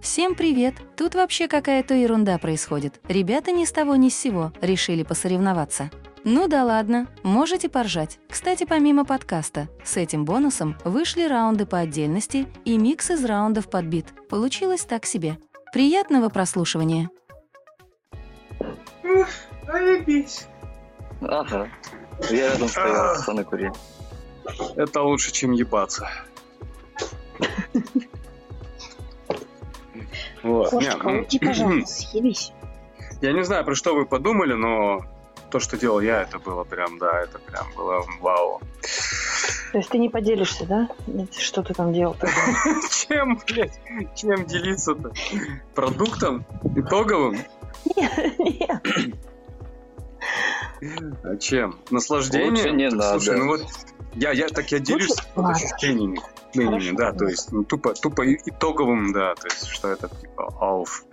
Всем привет! Тут вообще какая-то ерунда происходит. Ребята ни с того ни с сего решили посоревноваться. Ну да ладно, можете поржать. Кстати, помимо подкаста, с этим бонусом вышли раунды по отдельности и микс из раундов подбит. Получилось так себе. Приятного прослушивания. Заебись. Ага. Я рядом стоял, пацаны курили. Это лучше, чем ебаться. Вот. Кошка, Не, ну, уйди, пожалуйста, съебись. Я не знаю, про что вы подумали, но то, что делал я, это было прям, да, это прям было вау. То есть ты не поделишься, да? Что ты там делал? Чем, блядь, чем делиться-то? Продуктом? Итоговым? Нет. А чем? Наслаждением? Лучше не Так, Слушай, надо. ну вот я, я так я делюсь Лучше- ощущениями Хорошо, да, то есть ну, тупо, тупо итоговым, да, то есть что это типа ауф,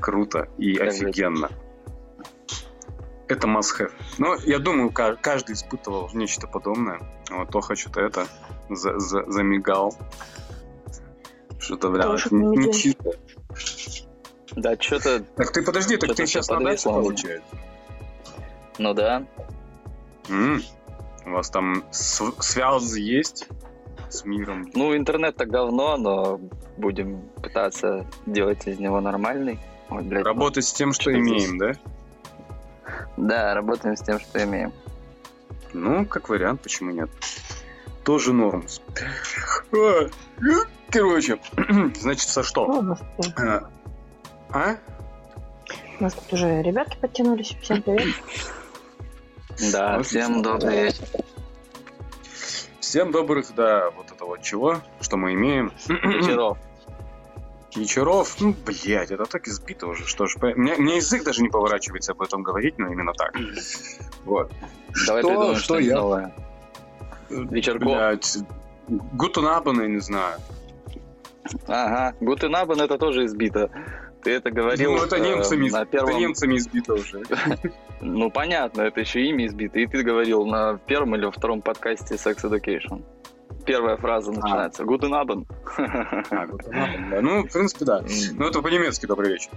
круто и же офигенно. Это must have. Но я думаю, ка- каждый испытывал нечто подобное. Вот Тоха что-то это за- за- замигал. Что-то, не, помидор. чисто. Да, что-то, Так ты подожди, так ты сейчас на даче получается? ну да. М, У вас там с- связь есть с миром? Ну, интернет-то говно, но будем пытаться делать из него нормальный. Ой, блядь, Работать с тем, что имеем, да? Да, работаем с тем, что имеем. Ну, как вариант, почему нет? Тоже норм. Короче, значит, со что? Ну, А? А? у нас тут уже ребятки подтянулись. Всем привет. Да, Ну, всем добрый вечер. Всем добрых, да, вот это вот чего, что мы имеем. Вечеров. Вечеров, ну, блядь, это так избито уже, что ж, по- мне, мне язык даже не поворачивается об этом говорить, но именно так. Вот. Давай Что- придумаем что что-нибудь я? новое. Вечерков. Блядь, Гутунабан, я не знаю. Ага, Гутенабен это тоже избито. Ты это говорил Ну, это э, немцами, на это первом... немцами избито уже. Ну, понятно, это еще имя избито. И ты говорил на первом или втором подкасте Sex Education. Первая фраза начинается. Гутенабен. А, Гутунабан, да. Ну, в принципе, да. Ну, это по-немецки добрый вечер.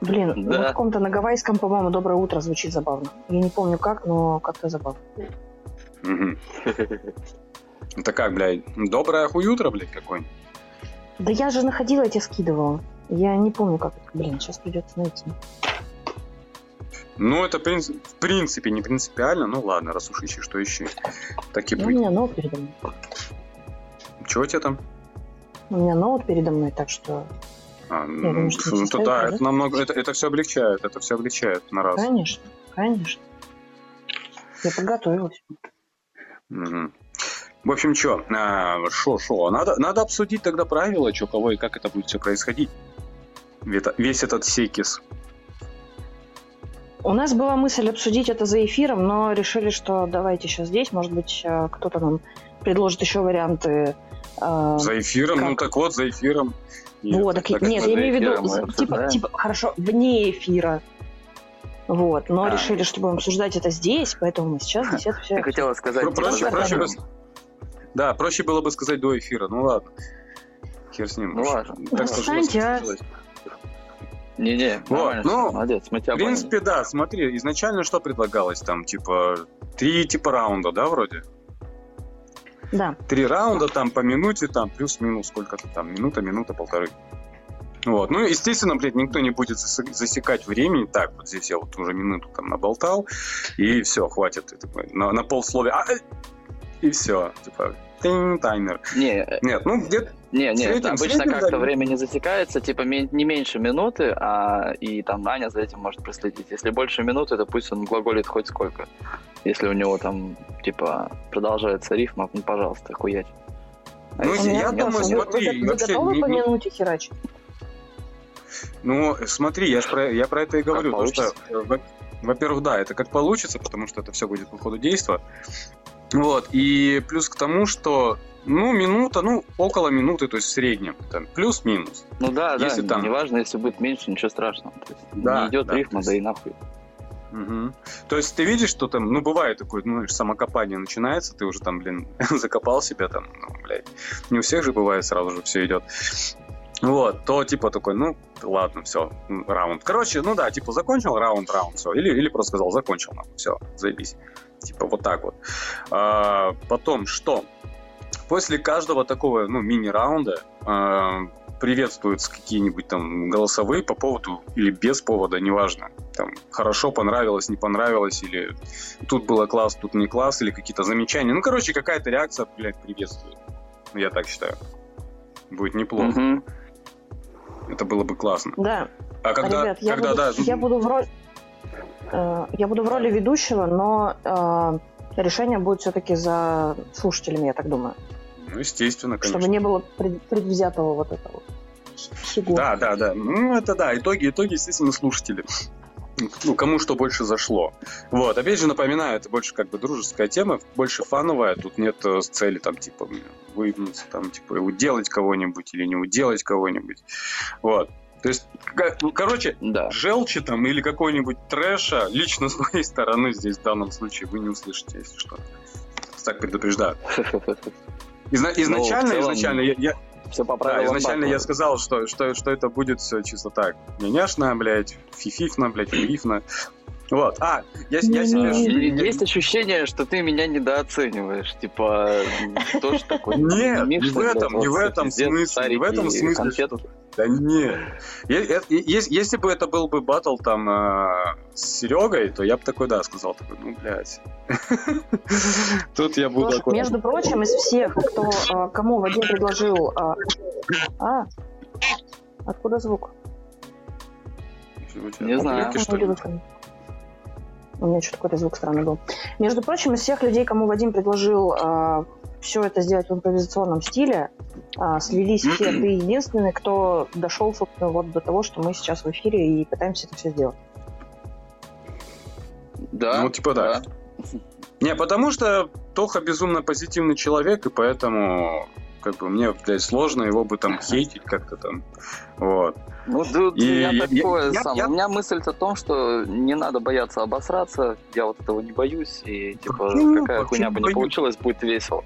Блин, Да. на каком-то на гавайском, по-моему, доброе утро звучит забавно. Я не помню как, но как-то забавно. Это как, блядь, доброе хуютро, блядь, какой Да я же находила, я тебе скидывала. Я не помню, как это. Блин, сейчас придется найти. Ну, это, в принципе, не принципиально. Ну, ладно, раз уж ищешь, что ищи. Так и Ну, у быть. меня ноут передо мной. Чего тебе там? У меня ноут передо мной, так что, А, ну, думаю, что ну, то да, это намного, это, это все облегчает, это все облегчает на раз. конечно, конечно. Я подготовилась. Мгм. В общем, что, шо, шо, надо, надо обсудить тогда правила, что, кого и как это будет все происходить. Весь этот секис. У нас была мысль обсудить это за эфиром, но решили, что давайте сейчас здесь. Может быть, э, кто-то нам предложит еще варианты. э, За эфиром, ну как? так вот, за эфиром. И Вот, так- так, нет, я имею в виду, типа, типа, хорошо, вне эфира. Вот, но А. решили, что будем обсуждать это здесь, поэтому мы сейчас здесь это все. Ты хотела сказать, Про- типа, проще, проще бы- Да, проще было бы сказать до эфира. Ну ладно. Хер с ним. Ну ладно. Так Встаньте, а. Не-не, Вот, ну, молодец, мы тебя В принципе, да, смотри, изначально что предлагалось там, типа, три типа раунда, да, вроде? Да, Три раунда там по минуте, там плюс-минус сколько-то там, минута, минута, полторы. Вот. Ну, естественно, блядь, никто не будет зас- засекать времени. Так, вот здесь я вот уже минуту там наболтал, и все, хватит. И такой, на, на полсловия. А, э, и все. Типа, тинь, таймер. Не, Нет, ну где не, не, Среднем- обычно среднем, как-то да, время не засекается, типа не меньше минуты, а и там Аня за этим может проследить. Если больше минуты, то пусть он глаголит хоть сколько. Если у него там, типа, продолжается рифма, ну, пожалуйста, хуять. А Ну, если я нет, думаю, вы, нет, смотри, вы вообще готовы не- по не- минуте херачить? Ну, смотри, я, ж про, я про это и говорю. Потому что, получится. э, во- во-первых, да, это как получится, потому что это все будет по ходу действия. Вот, и плюс к тому, что, ну, минута, ну, около минуты, то есть в среднем, там, плюс-минус. Ну да, Если да, там- неважно, если будет меньше, ничего страшного. То есть Да, не идет да, рифма, то да есть- и нахуй. Мгм. То есть ты видишь, что там, ну, бывает такое, ну, самокопание начинается, ты уже там, блин, закопал себя там, ну, блядь. Не у всех же бывает сразу же все идет. вот, то типа такой, ну, ладно, все, раунд. Короче, ну да, типа закончил раунд, раунд, все. Или, или просто сказал, закончил, нам, все, заебись. Типа вот так вот. А, потом, что? После каждого такого, ну, мини-раунда а, приветствуются какие-нибудь там голосовые по поводу или без повода, неважно. Там хорошо, понравилось, не понравилось, или тут было класс, тут не класс, или какие-то замечания. Ну, короче, какая-то реакция, блядь, приветствует. Я так считаю. Будет неплохо. Это было бы классно. Да. А когда, Ребят, я, когда буду, да, я буду в роли... э, Я буду в роли ведущего, но э, решение будет все-таки за слушателями, я так думаю. ну, естественно, конечно. Чтобы не было пред- предвзятого вот этого всего. Да, да, да. Ну, это да. Итоги, итоги, естественно, слушатели. Ну, кому что больше зашло. Вот, опять же, напоминаю, это больше как бы дружеская тема, больше фановая, тут нет э, цели там, типа, выявиться, там, типа, уделать кого-нибудь или не уделать кого-нибудь. Вот. То есть, ну, короче, Да. желчи там или какой-нибудь трэша лично с моей стороны здесь в данном случае вы не услышите, если что. Так предупреждаю. Изна- изначально, Ну, целом, изначально я- я, Все по да, правилам изначально батла. я сказал, что, что, что это будет все чисто так. Няняшно, блядь, фифифно, блядь, фифифно. Вот. А, я, я себе... Есть ощущение, что ты меня недооцениваешь. Типа, то, что такое. Нет, не в этом, не в этом смысле, не в этом смысле. Да нет. Если бы это был бы батл там э, с Серегой, то я бы такой, да, сказал, такой, ну, блядь. Тут я буду Слушай, аккуратно. между прочим, из всех, кто, э, кому Вадим предложил... э, А, откуда звук? Не знаю. что У меня что-то какой-то звук странный был. Между прочим, из всех людей, кому Вадим предложил все это сделать в импровизационном стиле, а, слились все. Ты единственный, кто дошел, собственно, вот до того, что мы сейчас в эфире и пытаемся это все сделать. Да. Ну, типа, да. Не, потому что Тоха безумно позитивный человек, и поэтому как бы мне, блядь, сложно его бы там хейтить как-то там. Вот. Ну, тут И у меня я- такое я- самое. я- У меня мысль о том, что не надо бояться обосраться. Я вот этого не боюсь. И, типа, Почему? какая хуйня бы не боюсь? получилась, будет весело.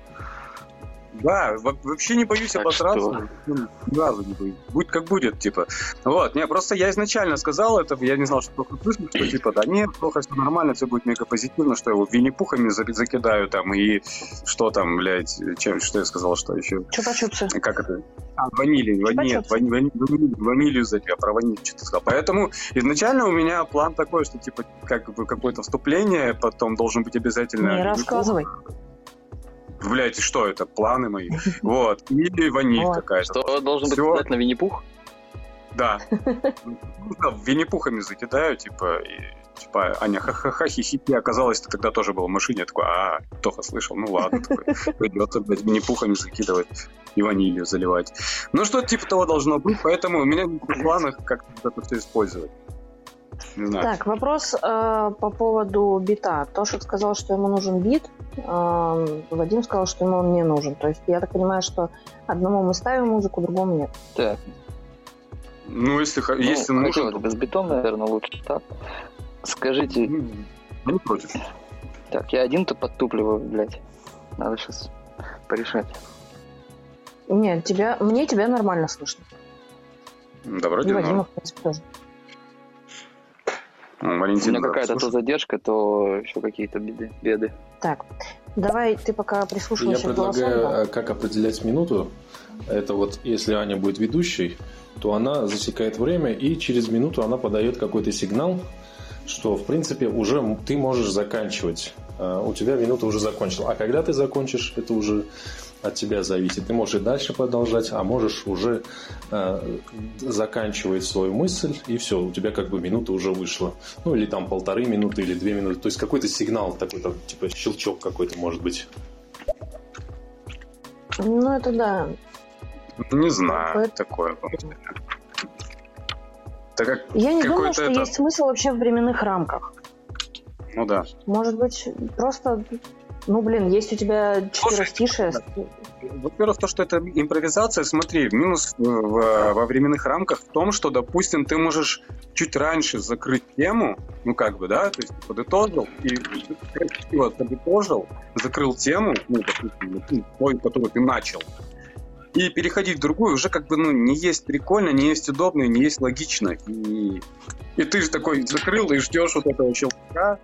Да, во- вообще не боюсь Так обосраться. что? Ну, Ни разу не боюсь. Будь как будет, типа. Вот, не, просто я изначально сказал это, я не знал, что Тоха слышит, что типа, да нет, Тоха, все нормально, все будет мега позитивно, что я его винни-пухами за- закидаю там, и что там, блядь, чем, что я сказал, что еще, Чупа-чупсы. как это, а, ванили, вани- нет, Чупа-чупс. вани- вани- ванилью, запил, про ваниль что-то сказал. Поэтому изначально у меня план такой, что типа как бы какое-то вступление, потом должен быть обязательно... Не рассказывай. Блядь, и что это? Планы мои. Вот. И ваниль Вот. какая-то. Что должен быть обязательно Винни-Пух? Да. Ну, да, Винни-пухами закидаю, типа, и типа, Аня, ха-ха-ха, хихики. Оказалось, ты тогда тоже был в машине. Я такой, а, Тоха слышал, ну ладно, такой, придется, блядь, Винни-пухами закидывать и ванилью заливать. Ну, что-то типа того должно быть, поэтому у меня в планах как-то это все использовать. Не знаю. Так, вопрос э, по поводу бита. Тошик сказал, что ему нужен бит. э, Вадим сказал, что ему он не нужен. То есть я так понимаю, что одному мы ставим музыку, другому нет. Так, Ну, если, ну, если нужен, это без бетона, наверное, лучше так. Скажите, ну, не против. так, я один-то подтупливаю, блядь. Надо сейчас порешать. Нет, тебя, мне тебя нормально слышно. Да, И вроде Вадима, в принципе, тоже. Ну, У меня какая-то то задержка, то еще какие-то беды. беды. Так, давай ты пока Я прислушивайся голосам. предлагаю, да? а, как определять минуту. Это вот, если Аня будет ведущей, то она засекает время, и через минуту она подает какой-то сигнал, что, в принципе, уже ты можешь заканчивать. А, У тебя минута уже закончила. А когда ты закончишь, это уже от тебя зависит. Ты можешь и дальше продолжать, а можешь уже э, заканчивать свою мысль, и все, у тебя как бы минута уже вышла. Ну, или там полторы минуты, или две минуты. То есть какой-то сигнал такой, там, типа щелчок какой-то может быть. Ну, это да. Не знаю, Поэт- такое. Так как, Я не думаю, что это- есть смысл вообще в временных рамках. ну да. Может быть, просто... Ну, блин, есть у тебя четверостишие. Во-первых, то, что это импровизация, смотри, минус в- во временных рамках в том, что, допустим, ты можешь чуть раньше закрыть тему, ну как бы, да, то есть ты подытожил, и красиво подытожил, закрыл тему, ну, допустим, ну, той, которую ты начал, И переходить в другую уже как бы, ну, не есть прикольно, не есть удобно, не есть логично. И, и ты же такой закрыл и ждешь вот этого щелчка.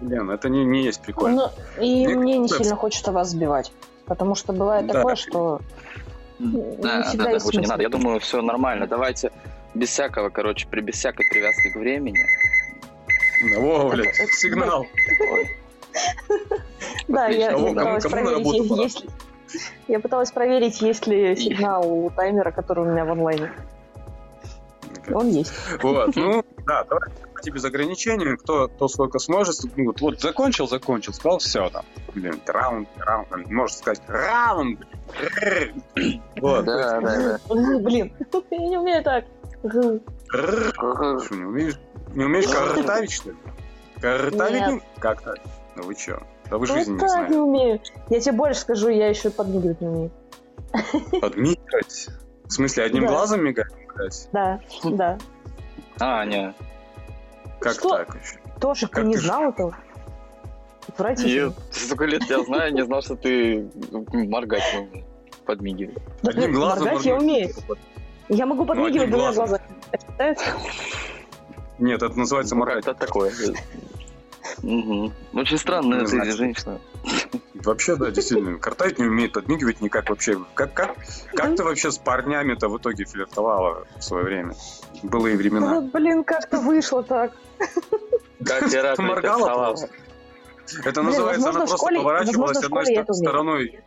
Блин, это не, не есть прикольно. Ну, и Мне мне не кажется- сильно хочется вас сбивать. Потому что бывает Да. такое, что Да, не да, да, есть лучше не надо. Я думаю, все нормально. Давайте без всякого, короче, при без всякой привязки к времени. Во, блядь, сигнал. Да, я, пыталась проверить, есть ли... Я пыталась проверить, есть ли сигнал у таймера, который у меня в онлайне. Он есть. Вот, ну, да, давай давайте без ограничений, кто, кто сколько сможет. Ну, Вот, вот закончил, закончил, сказал, все, там, блин, раунд, раунд, можно сказать, раунд. Вот. Да, да, да. Ну, Блин, я не умею так. Что, не умеешь? Не умеешь картавить, что ли? Картавить? Не- Как так? Ну вы че? Да вы жизни не так не знаете. умею. Я тебе больше скажу, я еще подмигивать не умею. Подмигивать? В смысле, одним глазом мигать? Да, да. А, не. Как Что? так? Тоже ты Как не ты знал этого? Отвратительно. Нет, сколько лет я знаю, не знал, что ты моргать умеешь. Подмигивать. Да, Одним глазом моргать я умею. Я могу подмигивать одним двумя глазом. глазами. Это считается? Нет, это называется Ну, моргать. как-то такое. Мгм. Очень странная Не ты знаю. женщина. Вообще, да, действительно, картавить не умеет, подмигивать никак вообще. Как, как, как ты вообще с парнями-то в итоге флиртовала в свое время? Былые времена. Ну, блин, как-то вышло так. Как я рад Ты моргала? Это называется, она просто поворачивалась одной стороной,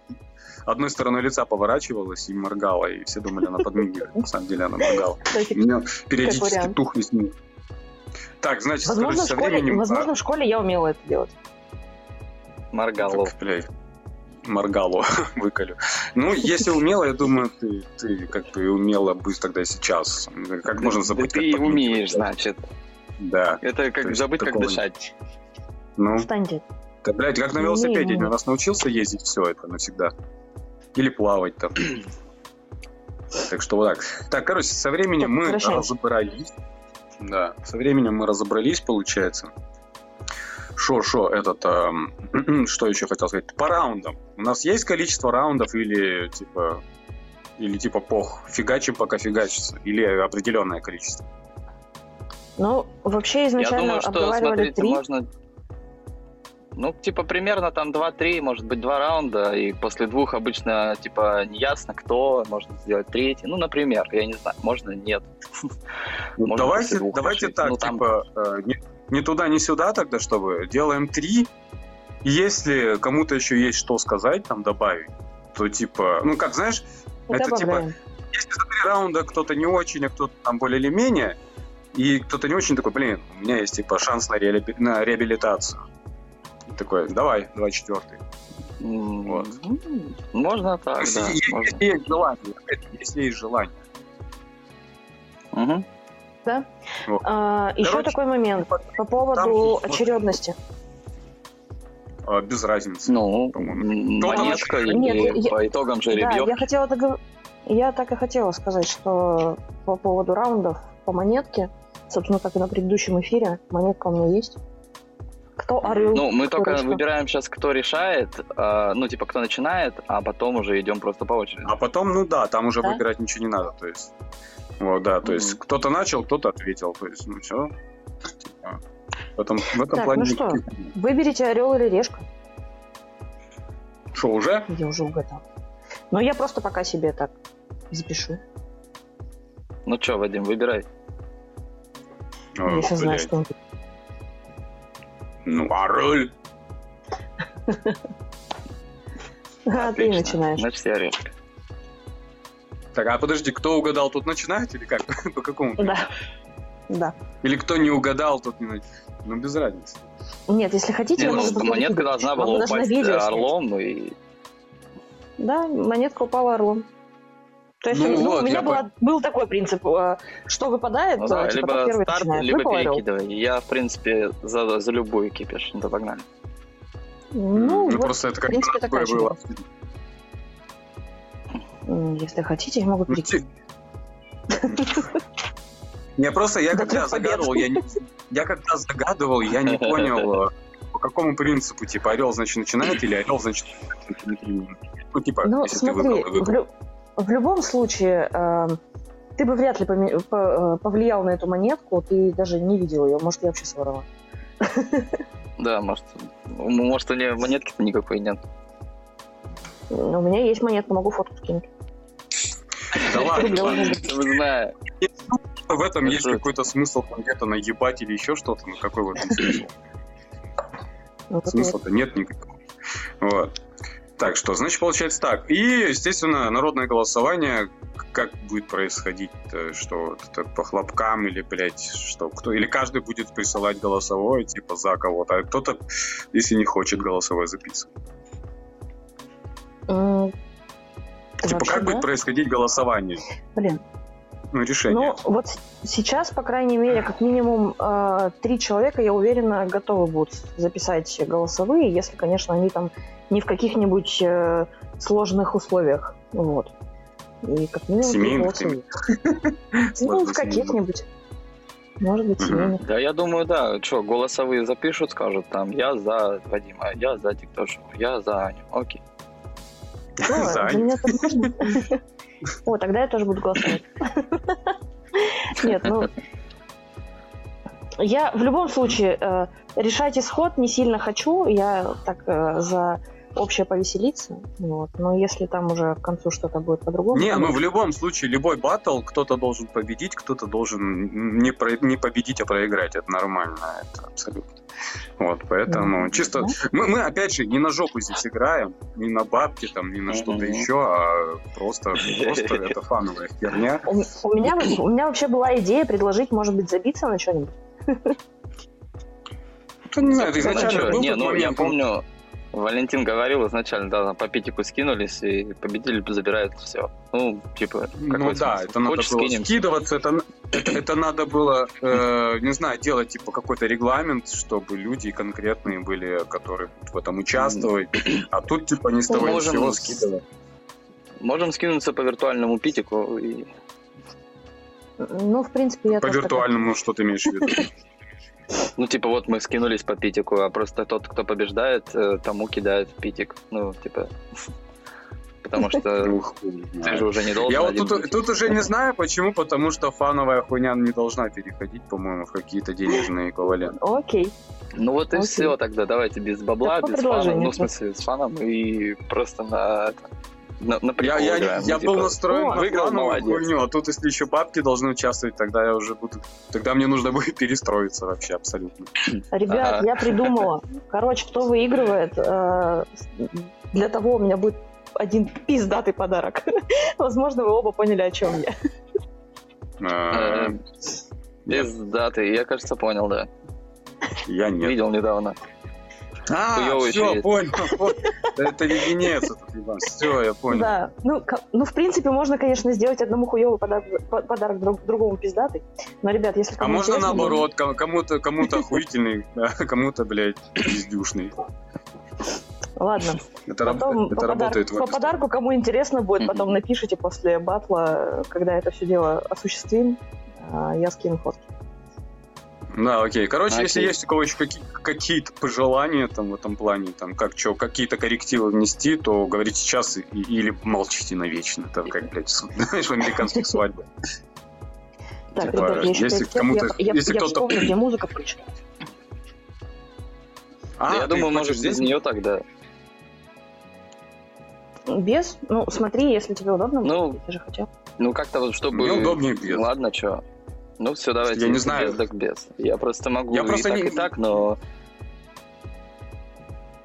одной стороной лица поворачивалась и моргала, и все думали, она подмигивает. На самом деле она моргала. У меня периодически с ним. Так, значит, Возможно, в короче, со школе, временем... возможно, в школе я умела это делать. а, Моргало. так, блядь, моргало выколю. Ну, если умела, я думаю, ты, ты как бы и умела бы тогда и сейчас. Как можно Да забыть, ты как и подмигивать? умеешь, значит. Да. Это То как есть забыть, как такого- дышать. Ну, Встаньте. да, блядь, как на велосипеде. Один раз научился ездить, все это навсегда. Или плавать там. Так что вот так. Так, короче, со временем мы Возвращаемся. разобрались. Да, со временем мы разобрались, получается. Шо, шо, этот, эм, что еще хотел сказать? По раундам. У нас есть количество раундов или типа, или типа пох, фигачим пока фигачится, или определенное количество? Ну, вообще Я изначально думаю, что, обговаривали смотрите, три. можно... Ну, типа, примерно там 2-3, может быть, два раунда, и после двух обычно, типа, неясно, кто, можно сделать третий. Ну, например, я не знаю, можно, нет. Ну, Можно давайте, давайте решить. так, Ну, там- типа, э, не, не туда, не сюда тогда, чтобы делаем три. И если кому-то еще есть что сказать, там добавить, то типа, ну как знаешь, И это типа добавляем. если за три раунда кто-то не очень, а кто-то там более или менее, и кто-то не очень такой, блин, у меня есть типа шанс на реабилитацию. Такой, давай, давай четвертый. М, Вот. м, Можно так, если, да. есть- можно. если есть желание, если есть желание. Мгм. А, еще Короче, такой момент по там поводу вот- очередности. А, без разницы. Ну, монетка там- или Нет, я- по итогам Да, жеребьевки. я хотела так я так и хотела сказать, что по поводу раундов по монетке, собственно, как и на предыдущем эфире, монетка у меня есть. Кто орел? Ну, мы кто только ручка. выбираем сейчас, кто решает, а, ну, типа, кто начинает, а потом уже идем просто по очереди. А потом, ну да, там уже Да? выбирать ничего не надо. То есть, вот, да, то есть Мгм. кто-то начал, кто-то ответил. То есть, ну все. В этом, в этом Так, плане ну что? Выберите орел или решка. Что, уже? Я уже угадал. Но я просто пока себе так запишу. Ну что, Вадим, выбирай. Ой, я сейчас знаю, что он Ну, а роль? А, ты начинаешь. Значит, я решка. Так, а подожди, кто угадал, тот начинает или как? По какому? Да. Да. Или кто не угадал, тот не начинает? Ну, без разницы. Нет, если хотите, Ну, показать монетка должна была упасть э, орлом, и Да, монетка упала орлом. То есть, Ну ну, вот, у меня была- был такой принцип, э, что выпадает, ну, да, типа, либо первый старт, начинает. либо Выпал перекидывай. Я, в принципе, за, за любую кипиш. Ну, то погнали. Ну, вот, просто это в как принципе, такое такая было. М, Если хотите, я могу Ну, перекинуть. Не, просто я когда загадывал, я, не- я когда загадывал, я не понял, э, по какому принципу, типа, орел, значит, начинает, или орел, значит. Ну, типа, Ну, если ты выбрал в, выбрал. В любом случае, э, ты бы вряд ли поме- по- э, повлиял на эту монетку, ты даже не видел ее, может, я вообще своровала. Да, может, м- может у нее монетки-то никакой нет. У меня есть монетка, могу фотку скинуть. Да ладно, знаю. В этом есть какой-то смысл там где-то наебать или еще что-то. Ну какой в этом смысл? Ну, Смысла-то нет никакого. Вот. Так что, значит, получается так. И, естественно, народное голосование как будет происходить? э, Что это по хлопкам или, блядь, что кто? Или каждый будет присылать голосовое, типа, за кого-то, а кто-то, если не хочет голосовое записывать. М, Типа, вообще, как да. будет происходить голосование? Блин, решение. ну вот сейчас, по крайней мере, как минимум э, три человека, я уверена, готовы будут записать голосовые, если, конечно, они там не в каких-нибудь э, сложных условиях. Вот. И как минимум три Семейных. Ну, в каких-нибудь. Может быть, семейных. Да, я думаю, да. Что, голосовые запишут, скажут там, я за Вадима, я за Тиктошу, я за Аню. Окей. Ну, За для меня тоже можно. О, тогда я тоже буду голосовать. Нет, ну... Я в любом случае э, решать исход не сильно хочу. Я так э, за общее повеселиться. Вот. Но если там уже к концу что-то будет по-другому... Не, ну в любом случае, любой батл, кто-то должен победить, кто-то должен не, про- не победить, а проиграть. Это нормально, это абсолютно. Вот, поэтому Мгм. чисто... Да. Мы, мы, опять же, не на жопу здесь играем, не на бабки, там, не на что-то еще, а просто, просто это фановая херня. У, у меня, у меня вообще была идея предложить, может быть, забиться на что-нибудь. Ну, не знаю, это изначально был не, ну я помню, Валентин говорил изначально, да, по пятику скинулись, и победитель забирает все. Ну, типа, Ну да, смысл? это надо Хочешь, было скинем? скидываться, это, это, это надо было, э, не знаю, делать типа какой-то регламент, чтобы люди конкретные были, которые будут в этом участвовать. А тут типа не с того ни с Можем сего с- скидывать. Можем скинуться по виртуальному питику и Ну, в принципе, я По виртуальному, что ты имеешь в виду? Ну, типа, вот мы скинулись по питику, а просто тот, кто побеждает, э, тому кидает питик. Ну, типа, потому что ты же уже не должен Я вот тут, тут уже не знаю, почему, потому что фановая хуйня не должна переходить, по-моему, в какие-то денежные эквиваленты. Окей. Ну вот и все тогда, давайте без бабла, без фана, ну, в смысле, с фаном и просто на, на, на Я, прикол я, играем. я ну, был типа, настроен О, на выиграл, молодец. хуйню, а тут если еще бабки должны участвовать, тогда я уже буду... Тогда мне нужно будет перестроиться вообще абсолютно. Ребят, Ага. я придумала. Короче, кто выигрывает, э, для того у меня будет один пиздатый подарок. Возможно, вы оба поняли, о чем я. А, без даты, я, кажется, понял, да. Я нет. Видел недавно. А, Хуёвый все, понял. понял. Это леденец. Все, я понял. Да. Ну, ну, в принципе, можно, конечно, сделать одному хуёвый подарок, по- подарок друг- другому пиздатый. Но, ребят, если А можно наоборот, кому- кому-то кому-то охуительный, да, кому-то, блядь, пиздюшный. Ладно. Это, раб- Потом это по, работает подарку, в по подарку, кому интересно будет, потом напишите после батла, когда это все дело осуществим. а, Я скину фотки. Да, окей. Короче, Окей. если есть у кого еще какие- какие-то пожелания там в этом плане, там как что, какие-то коррективы внести, то говорите сейчас и- или молчите навечно. Это как, блядь, с- знаешь, в американских свадьбах. Так, Типа, ребят, я если кому-то- я, я- если я кто-то- вспомню, где музыка включена. А, Да я думаю, может, здесь? без нее тогда. Без? Ну, смотри, если тебе удобно. Ну, ты же хотел. Ну, как-то вот, чтобы... Мне удобнее без. Ладно, что. Ну, все, давайте. Я не знаю. Без, так без. Я просто могу Я и просто так, не- и так, но...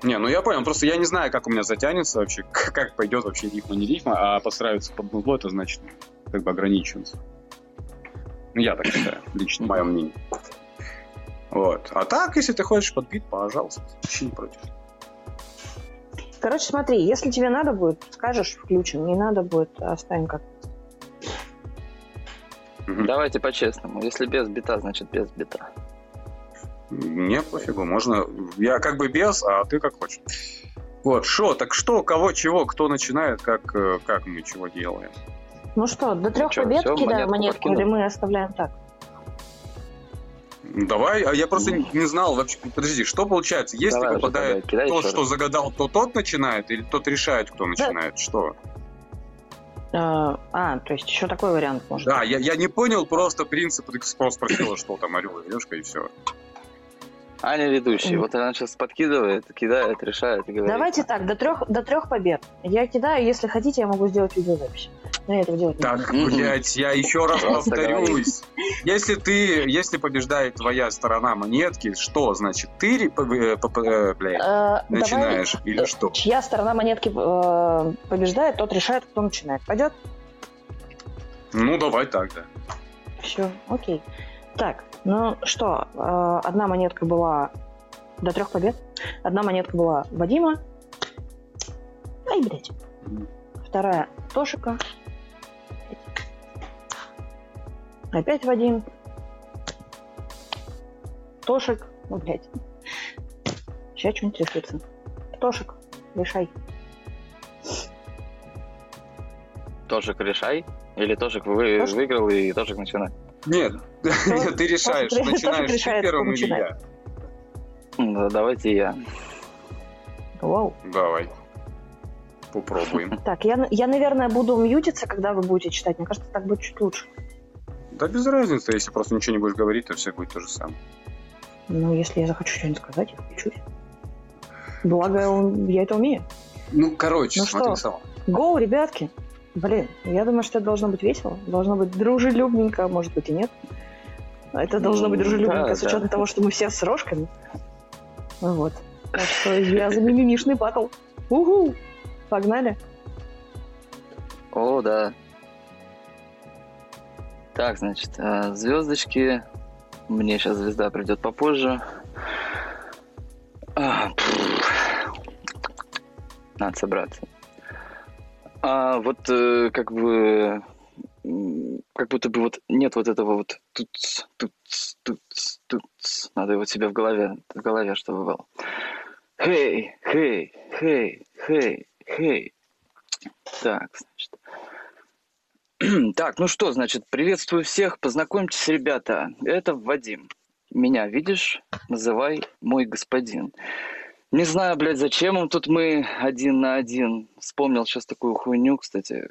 Не, ну я понял, просто я не знаю, как у меня затянется вообще, как пойдет вообще рифма, не рифма, а подстраиваться под музло, это значит как бы ограничиваться. Ну, я так считаю, лично мое мнение. Вот. А так, если ты хочешь под бит, пожалуйста, вообще не против. Короче, смотри, если тебе надо будет, скажешь, включим. Не надо будет, оставим как. Давайте по-честному. Если без бита, значит без бита. Мне пофигу, можно... Я как бы без, а ты как хочешь. Вот, что, так что, кого, чего, кто начинает, как, э, как мы чего делаем. Ну что, до трех чё, побед кидаем монетку монетку, или мы оставляем так? Давай, а я просто не не знал вообще. Подожди, что получается? Если Давай попадает тот, еще что раз. загадал, то тот начинает, или тот решает, кто начинает? Что? А, а, то есть еще такой вариант может Да, я, я не понял просто принцип, ты просто спросила, что там орел и решка, и все. Аня ведущий. Вот она сейчас подкидывает, кидает, решает и говорит. Давайте так, до трех, до трех побед. Я кидаю, если хотите, я могу сделать видеозапись. Но я этого делать не буду. Так, блядь, я еще раз повторюсь. Если ты, если побеждает твоя сторона монетки, что значит ты, э, э, блядь, Э, начинаешь или что? Чья сторона монетки побеждает, тот решает, кто начинает. Пойдет? Ну, давай так, да. Все, окей. Так, ну что, э, одна монетка была до трех побед. Одна монетка была Вадима. Ай, блядь. Вторая Тошика. Опять Вадим. Тошик. Ну, блядь. Сейчас что-нибудь решится. Тошик, решай. Тожик решай. Или Тожик вы, Тожик? выиграл и Тожик начинает. Нет, нет, ты решаешь, начинаешь ты первым или я. Да, давайте я. Вау. Давай. Попробуем. Так, я, я, наверное, буду мьютиться, когда вы будете читать. Мне кажется, так будет чуть лучше. Да без разницы, если просто ничего не будешь говорить, то все будет то же самое. Ну, если я захочу что-нибудь сказать, я включусь. Благо, я это умею. Ну, короче, Ну смотри что? сама. Гоу, ребятки! Блин, я думаю, что это должно быть весело. Должно быть дружелюбненько, может быть и нет. А Это должно быть Ну, дружелюбненько да, с учетом да. того, что мы все с рожками. Вот. Так что я за мимимишный батл. Угу! Погнали. О, да. Так, значит, а, звездочки. Мне сейчас звезда придет попозже. А. Надо собраться. А вот э, как бы как будто бы вот нет вот этого вот тут тут тут тут надо его себе в голове в голове чтобы было. Хей, хей, хей, хей, хей. Так, значит. Так, ну что, значит, приветствую всех. Познакомьтесь, ребята. Это Вадим. Меня видишь? Называй мой господин. Не знаю, блядь, зачем им тут мы один на один. Вспомнил сейчас такую хуйню, кстати.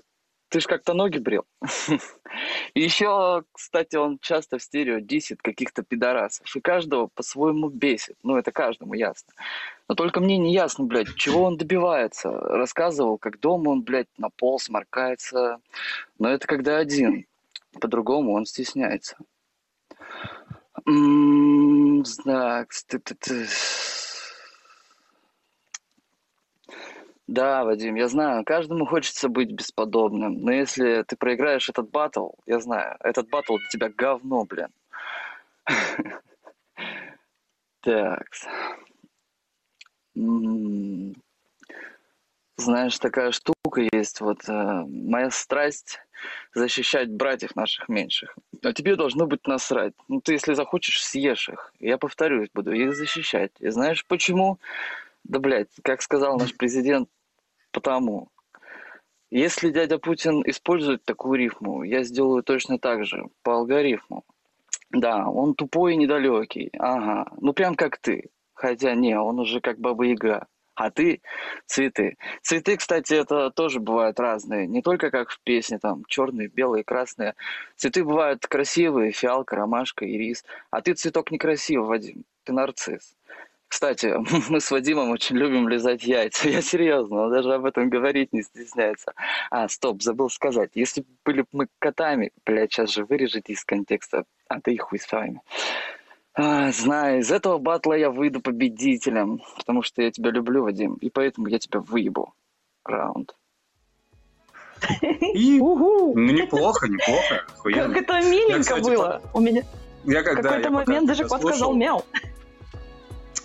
Ты ж как-то ноги брил. И еще, кстати, он часто в стерео дисит каких-то пидорасов. И каждого по-своему бесит. Ну, это каждому ясно. Но только мне не ясно, блядь, чего он добивается. Рассказывал, как дома он, блядь, на пол сморкается. Но это когда один. По-другому он стесняется. Так, ты- ты- ты. Да, Вадим, я знаю, каждому хочется быть бесподобным, но если ты проиграешь этот батл, я знаю, этот батл для тебя говно, блин. Так. М, Знаешь, такая штука есть, вот э, моя страсть защищать братьев наших меньших. А тебе должно быть насрать. Ну, ты, если захочешь, съешь их. Я повторюсь, буду их защищать. И знаешь почему? Да, блядь, как сказал наш президент, потому. Если дядя Путин использует такую рифму, я сделаю точно так же, по алгоритму. Да, он тупой и недалекий. Ага, ну прям как ты. Хотя не, он уже как Баба Яга. А ты цветы. Цветы, кстати, это тоже бывают разные. Не только как в песне, там, черные, белые, красные. Цветы бывают красивые, фиалка, ромашка, ирис. А ты цветок некрасивый, Вадим. Ты нарцисс. Кстати, мы с Вадимом очень любим лизать яйца. Я серьезно, он даже об этом говорить не стесняется. А, стоп, забыл сказать. Если бы были бы мы котами, блядь, сейчас же вырежете из контекста. А ты и хуй с вами. А, знаю, из этого батла я выйду победителем, потому что я тебя люблю, Вадим, и поэтому я тебя выебу. Раунд. И, Угу! ну, неплохо, неплохо, Как охуенно. это миленько кстати, было. У меня Я в когда, какой-то я пока- момент даже когда кот сказал слушал- мяу.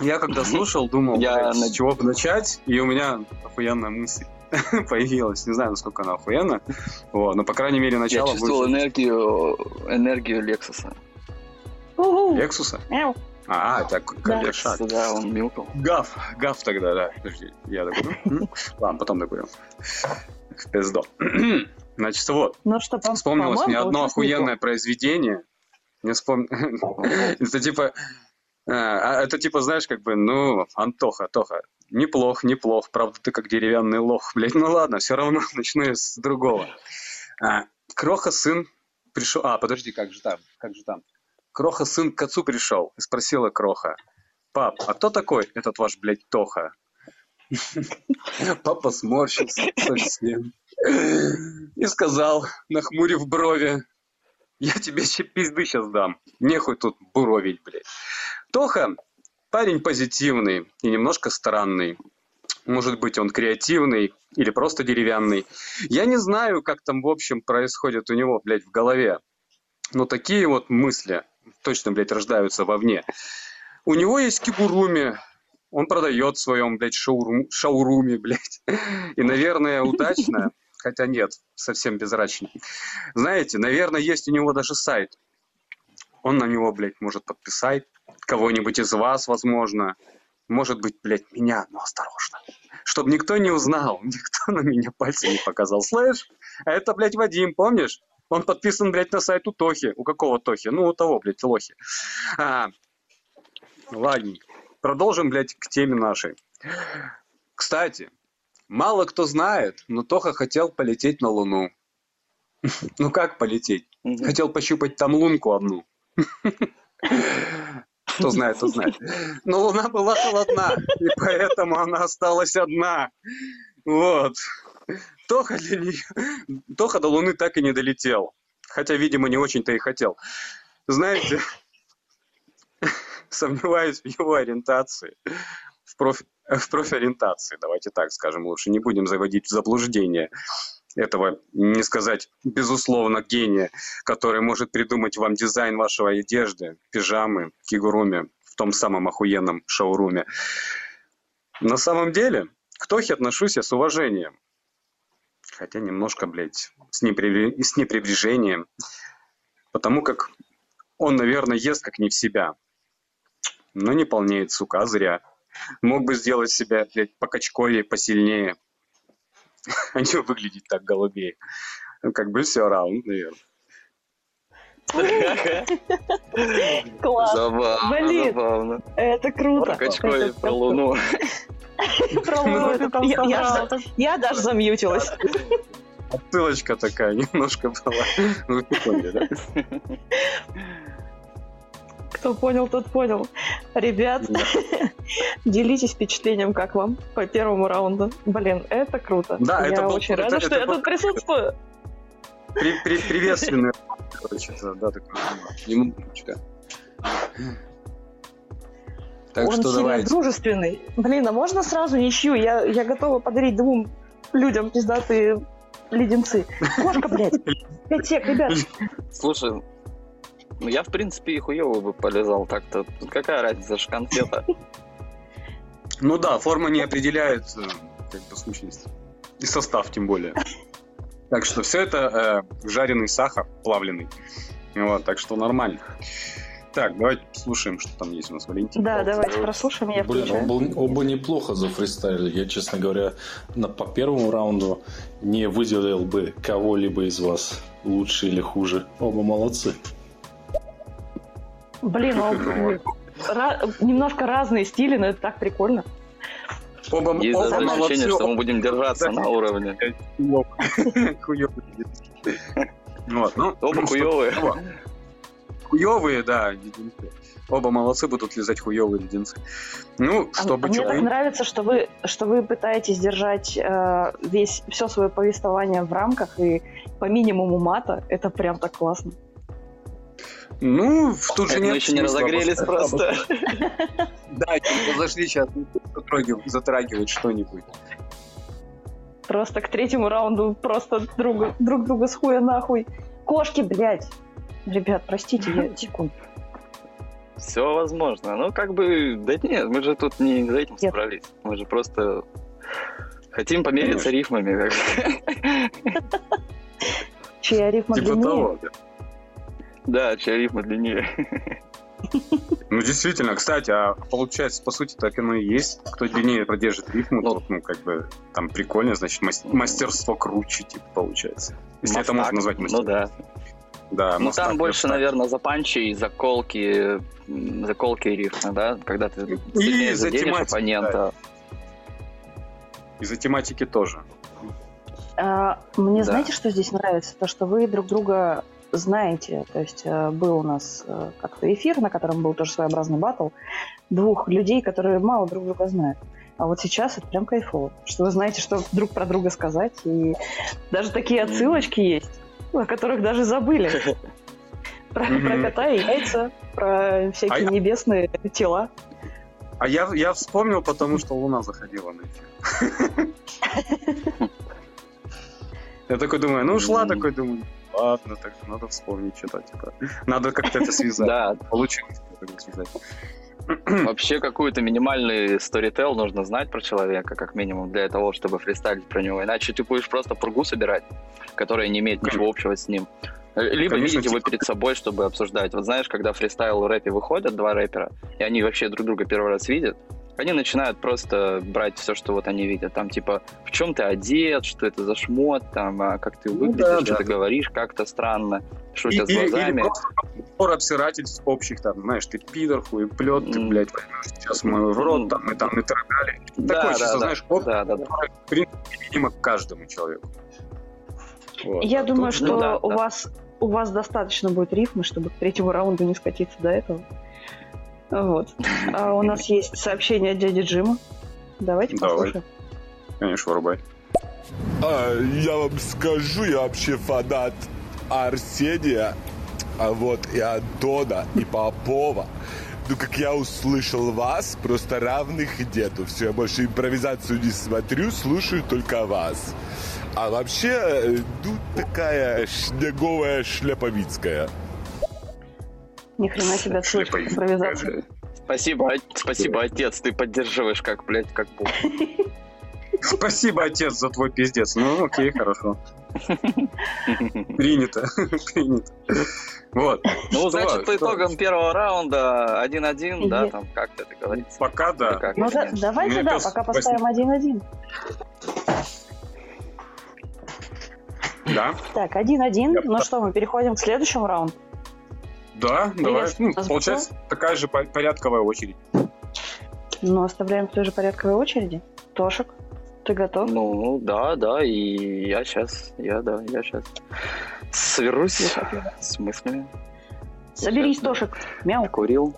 Я когда слушал, думал, Я с чего бы начать, и у меня охуенная мысль появилась. Не знаю, насколько она охуенна. Вот, но, по крайней мере, Я начало чувствовал будет энергию, энергию Лексуса. Лексуса. А, это Да. кошак. Да, он мяукал. Гав, гав тогда, да. Подожди, я докурю. Ладно, потом докурю. В пизду. Значит, вот, Ну что, по- вспомнилось мне одно охуенное произведение. Не вспомню. Это типа... а, а, Это типа, знаешь, как бы, ну, Антоха, Тоха, неплох, неплох, правда, ты как деревянный лох, блядь, ну ладно, все равно начну с другого. А, Кроха сын пришел... А, подожди, как же там, как же там? Кроха сын к отцу пришел и спросила Кроха, пап, а кто такой этот ваш, блядь, Тоха? Папа сморщился совсем и сказал, нахмурив брови, я тебе ще пизды сейчас дам. Нехуй тут буровить, блядь. Тоха парень позитивный и немножко странный. Может быть, он креативный или просто деревянный. Я не знаю, как там в общем происходит у него, блядь, в голове. Но такие вот мысли точно, блядь, рождаются вовне. У него есть кигуруми, он продает в своем, блядь, шоурум, шоуруме, блядь. И, наверное, удачно, хотя нет, совсем безрачно. Знаете, наверное, есть у него даже сайт. Он на него, блядь, может подписать. Кого-нибудь из вас, возможно. Может быть, блядь, меня, но осторожно. Чтобы никто не узнал, никто на меня пальцем не показал. Слышь, а это, блядь, Вадим, помнишь? Он подписан, блядь, на сайт у Тохи. У какого Тохи? Ну, у того, блядь, Лохи. А, ладненько. Продолжим, блядь, к теме нашей. Кстати, мало кто знает, но Тоха хотел полететь на Луну. Ну как полететь? Хотел пощупать там лунку одну. Кто знает, то знает. Но Луна была холодна, и поэтому она осталась одна. Вот. Тоха, для нее... Тоха до Луны так и не долетел. Хотя, видимо, не очень-то и хотел. Знаете, сомневаюсь в его ориентации. В, профи... в профориентации, давайте так скажем лучше. Не будем заводить в заблуждение этого, не сказать, безусловно, гения, который может придумать вам дизайн вашей одежды, пижамы, кигуруми в том самом охуенном шоуруме. На самом деле, к Тохе отношусь я с уважением. Хотя немножко, блядь, с, неприбре- с непребрежением. Потому как он, наверное, ест как не в себя. Но не полнеет, сука, а зря. Мог бы сделать себя, блядь, покачковее, посильнее. А не выглядеть так голубее. Ну, как бы все равно, наверное. Класс. Забавно, Блин. забавно. Это круто. Про Качкови, Это про Луну. Про Луну. это- я- даже замьютилась. Ссылочка такая немножко была. Ну, вы поняли, да? Кто понял, тот понял. Ребят, Да. делитесь впечатлением, как вам по первому раунду. Блин, это круто. Да, я это был- очень это- рада, это что я был- тут присутствую. При- при- Приветственный, короче, да, такой немножечко. Так Он что сильно давайте. дружественный. Блин, а можно сразу ничью? Я, я готова подарить двум людям пиздатые леденцы. Кошка, блядь. Пять сек, ребят. Слушай, ну я, в принципе, и хуёво бы полезал так-то. Тут какая разница, ж конфета. Ну да, форма не определяет э, как бы сущность. И состав тем более. Так что все это э, жареный сахар плавленый. Вот, так что нормально. Так, давайте послушаем, что там есть у нас, Валентин. Да, давайте прослушаем, я Блин, включаю. оба, оба неплохо зафристайлили. Я, честно говоря, на, по первому раунду не выделил бы кого-либо из вас лучше или хуже. Оба молодцы. Блин, он- ра- немножко разные стили, но это так прикольно. Оба, Есть оба даже молодцы, ощущение, что мы будем держаться на уровне. Хуёвые. Вот, ну, Оба хуёвые. вот. Хуёвые, да. Оба молодцы будут лизать хуёвые леденцы. Ну, чтобы а мне так нравится, что вы, что вы пытаетесь держать э, весь, все свое повествование в рамках и по минимуму мата. Это прям так классно. Ну, в тут же Это мы нет еще не разогрелись просто. Да, зашли сейчас затрагивать, затрагивать что-нибудь. Просто к третьему раунду просто друг, друг друга с хуя нахуй. Кошки, блядь. Ребят, простите, я секунду. Все возможно. Ну, как бы, да нет, мы же тут не за этим Нет. собрались. Мы же просто хотим помериться рифмами. как. Чья рифма Типа длиннее? Да. Да, чья рифма длиннее. Ну, действительно, кстати, а получается, по сути, так оно и есть. Кто длиннее продержит рифму, Ну. тот, ну, как бы, там прикольно, значит, мас- мастерство круче, типа, получается. Если это можно Мастак. назвать Ну мастерством. да. Да, Ну Мастак там больше, верстак. наверное, за панчи и заколки, заколки и рифма, да? Когда ты И за тематику, оппонента. Из-за тематики тоже. А, Мне Да. знаете, что здесь нравится? То, что вы друг друга знаете. То есть э, был у нас э, как-то эфир, на котором был тоже своеобразный батл двух людей, которые мало друг друга знают. А вот сейчас это прям кайфово, что вы знаете, что друг про друга сказать. И даже такие отсылочки есть, о которых даже забыли. Про, про кота и яйца, про всякие А я- небесные тела. А я, я вспомнил, потому что Луна заходила на эфир. Я такой думаю, ну ушла, такой думаю, ладно, так надо вспомнить что-то, типа. Надо как-то это связать. Да, Получилось это связать. вообще какую-то минимальный сторител нужно знать про человека, как минимум, для того, чтобы фристайлить про него. Иначе ты будешь просто пургу собирать, которая не имеет ничего общего с ним. Либо Конечно, видеть его типа- перед собой, чтобы обсуждать. Вот знаешь, когда фристайл в рэпе выходят два рэпера, и они вообще друг друга первый раз видят, они начинают просто брать все, что вот они видят. Там типа, в чем ты одет, что это за шмот, там, а как ты Ну выглядишь, да, что да. ты говоришь, как-то странно, что у И- тебя с Или, или глазами. просто обсирательств общих, там, знаешь, ты пидор, хуеплет, ты, блядь, возьмешь сейчас мой в рот, там, и там, и так далее. Да, Такое да, чувство, да. знаешь, оп, Да, да, да. в принципе, видимо, каждому человеку. Вот. Я А думаю, тут, что ну да, у да. вас у вас достаточно будет рифмы, чтобы к третьему раунду не скатиться до этого. Вот. А у нас есть сообщение от дяди Джима. Давайте Давай. послушаем. Конечно, вырубай. А, я вам скажу, я вообще фанат Арсения, а вот и Антона, и Попова. Ну, как я услышал вас, просто равных нету. Все, я больше импровизацию не смотрю, слушаю только вас. А вообще, э, ну, такая снеговая шляповицкая. Ни хрена себе Шлепай. импровизацию. Спасибо, о- спасибо, отец, ты поддерживаешь как, блядь, как бог. Спасибо, отец, за твой пиздец. Ну, окей, хорошо. Принято. Принято. Вот. Ну, Что? значит, по итогам первого раунда 1-1, да, там как-то это говорится. Пока да. Как? Ну давайте, да, пока поставим один-один. Да? Так, один-один. Я Ну пос- что, мы переходим к следующему раунду. Да, давай. Ну, получается, такая же по- порядковая очередь. Но оставляем в той же порядковой очереди. Тошек, ты готов? Ну, да, да, и я сейчас, я, да, я сейчас сверрусь с мыслями. Соберись, Сейчас, да. Тошек. Мяу. Курил.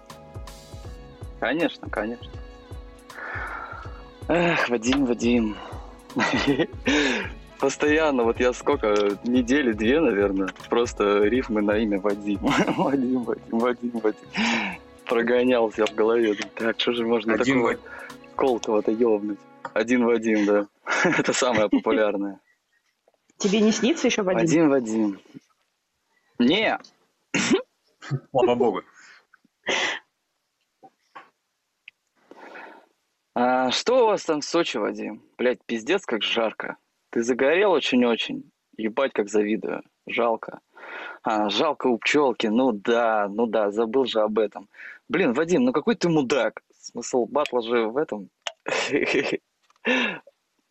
Конечно, конечно. Эх, Вадим, Вадим. Постоянно, вот я сколько, недели, две, наверное, просто рифмы на имя Вадим. Вадим, Вадим, Вадим, Вадим. Прогонялся в голове. Так, что же можно Один такого колкого-то ёбнуть? Один Вадим, да. Это самое популярное. Тебе не снится еще Вадим? Вадим, Вадим. Не, Слава богу. А что у вас там в Сочи, Вадим? Блять, пиздец, как жарко. Ты загорел очень-очень. Ебать, как завидую. Жалко. А, жалко у пчелки. Ну да, ну да, забыл же об этом. Блин, Вадим, ну какой ты мудак. Смысл батла же в этом.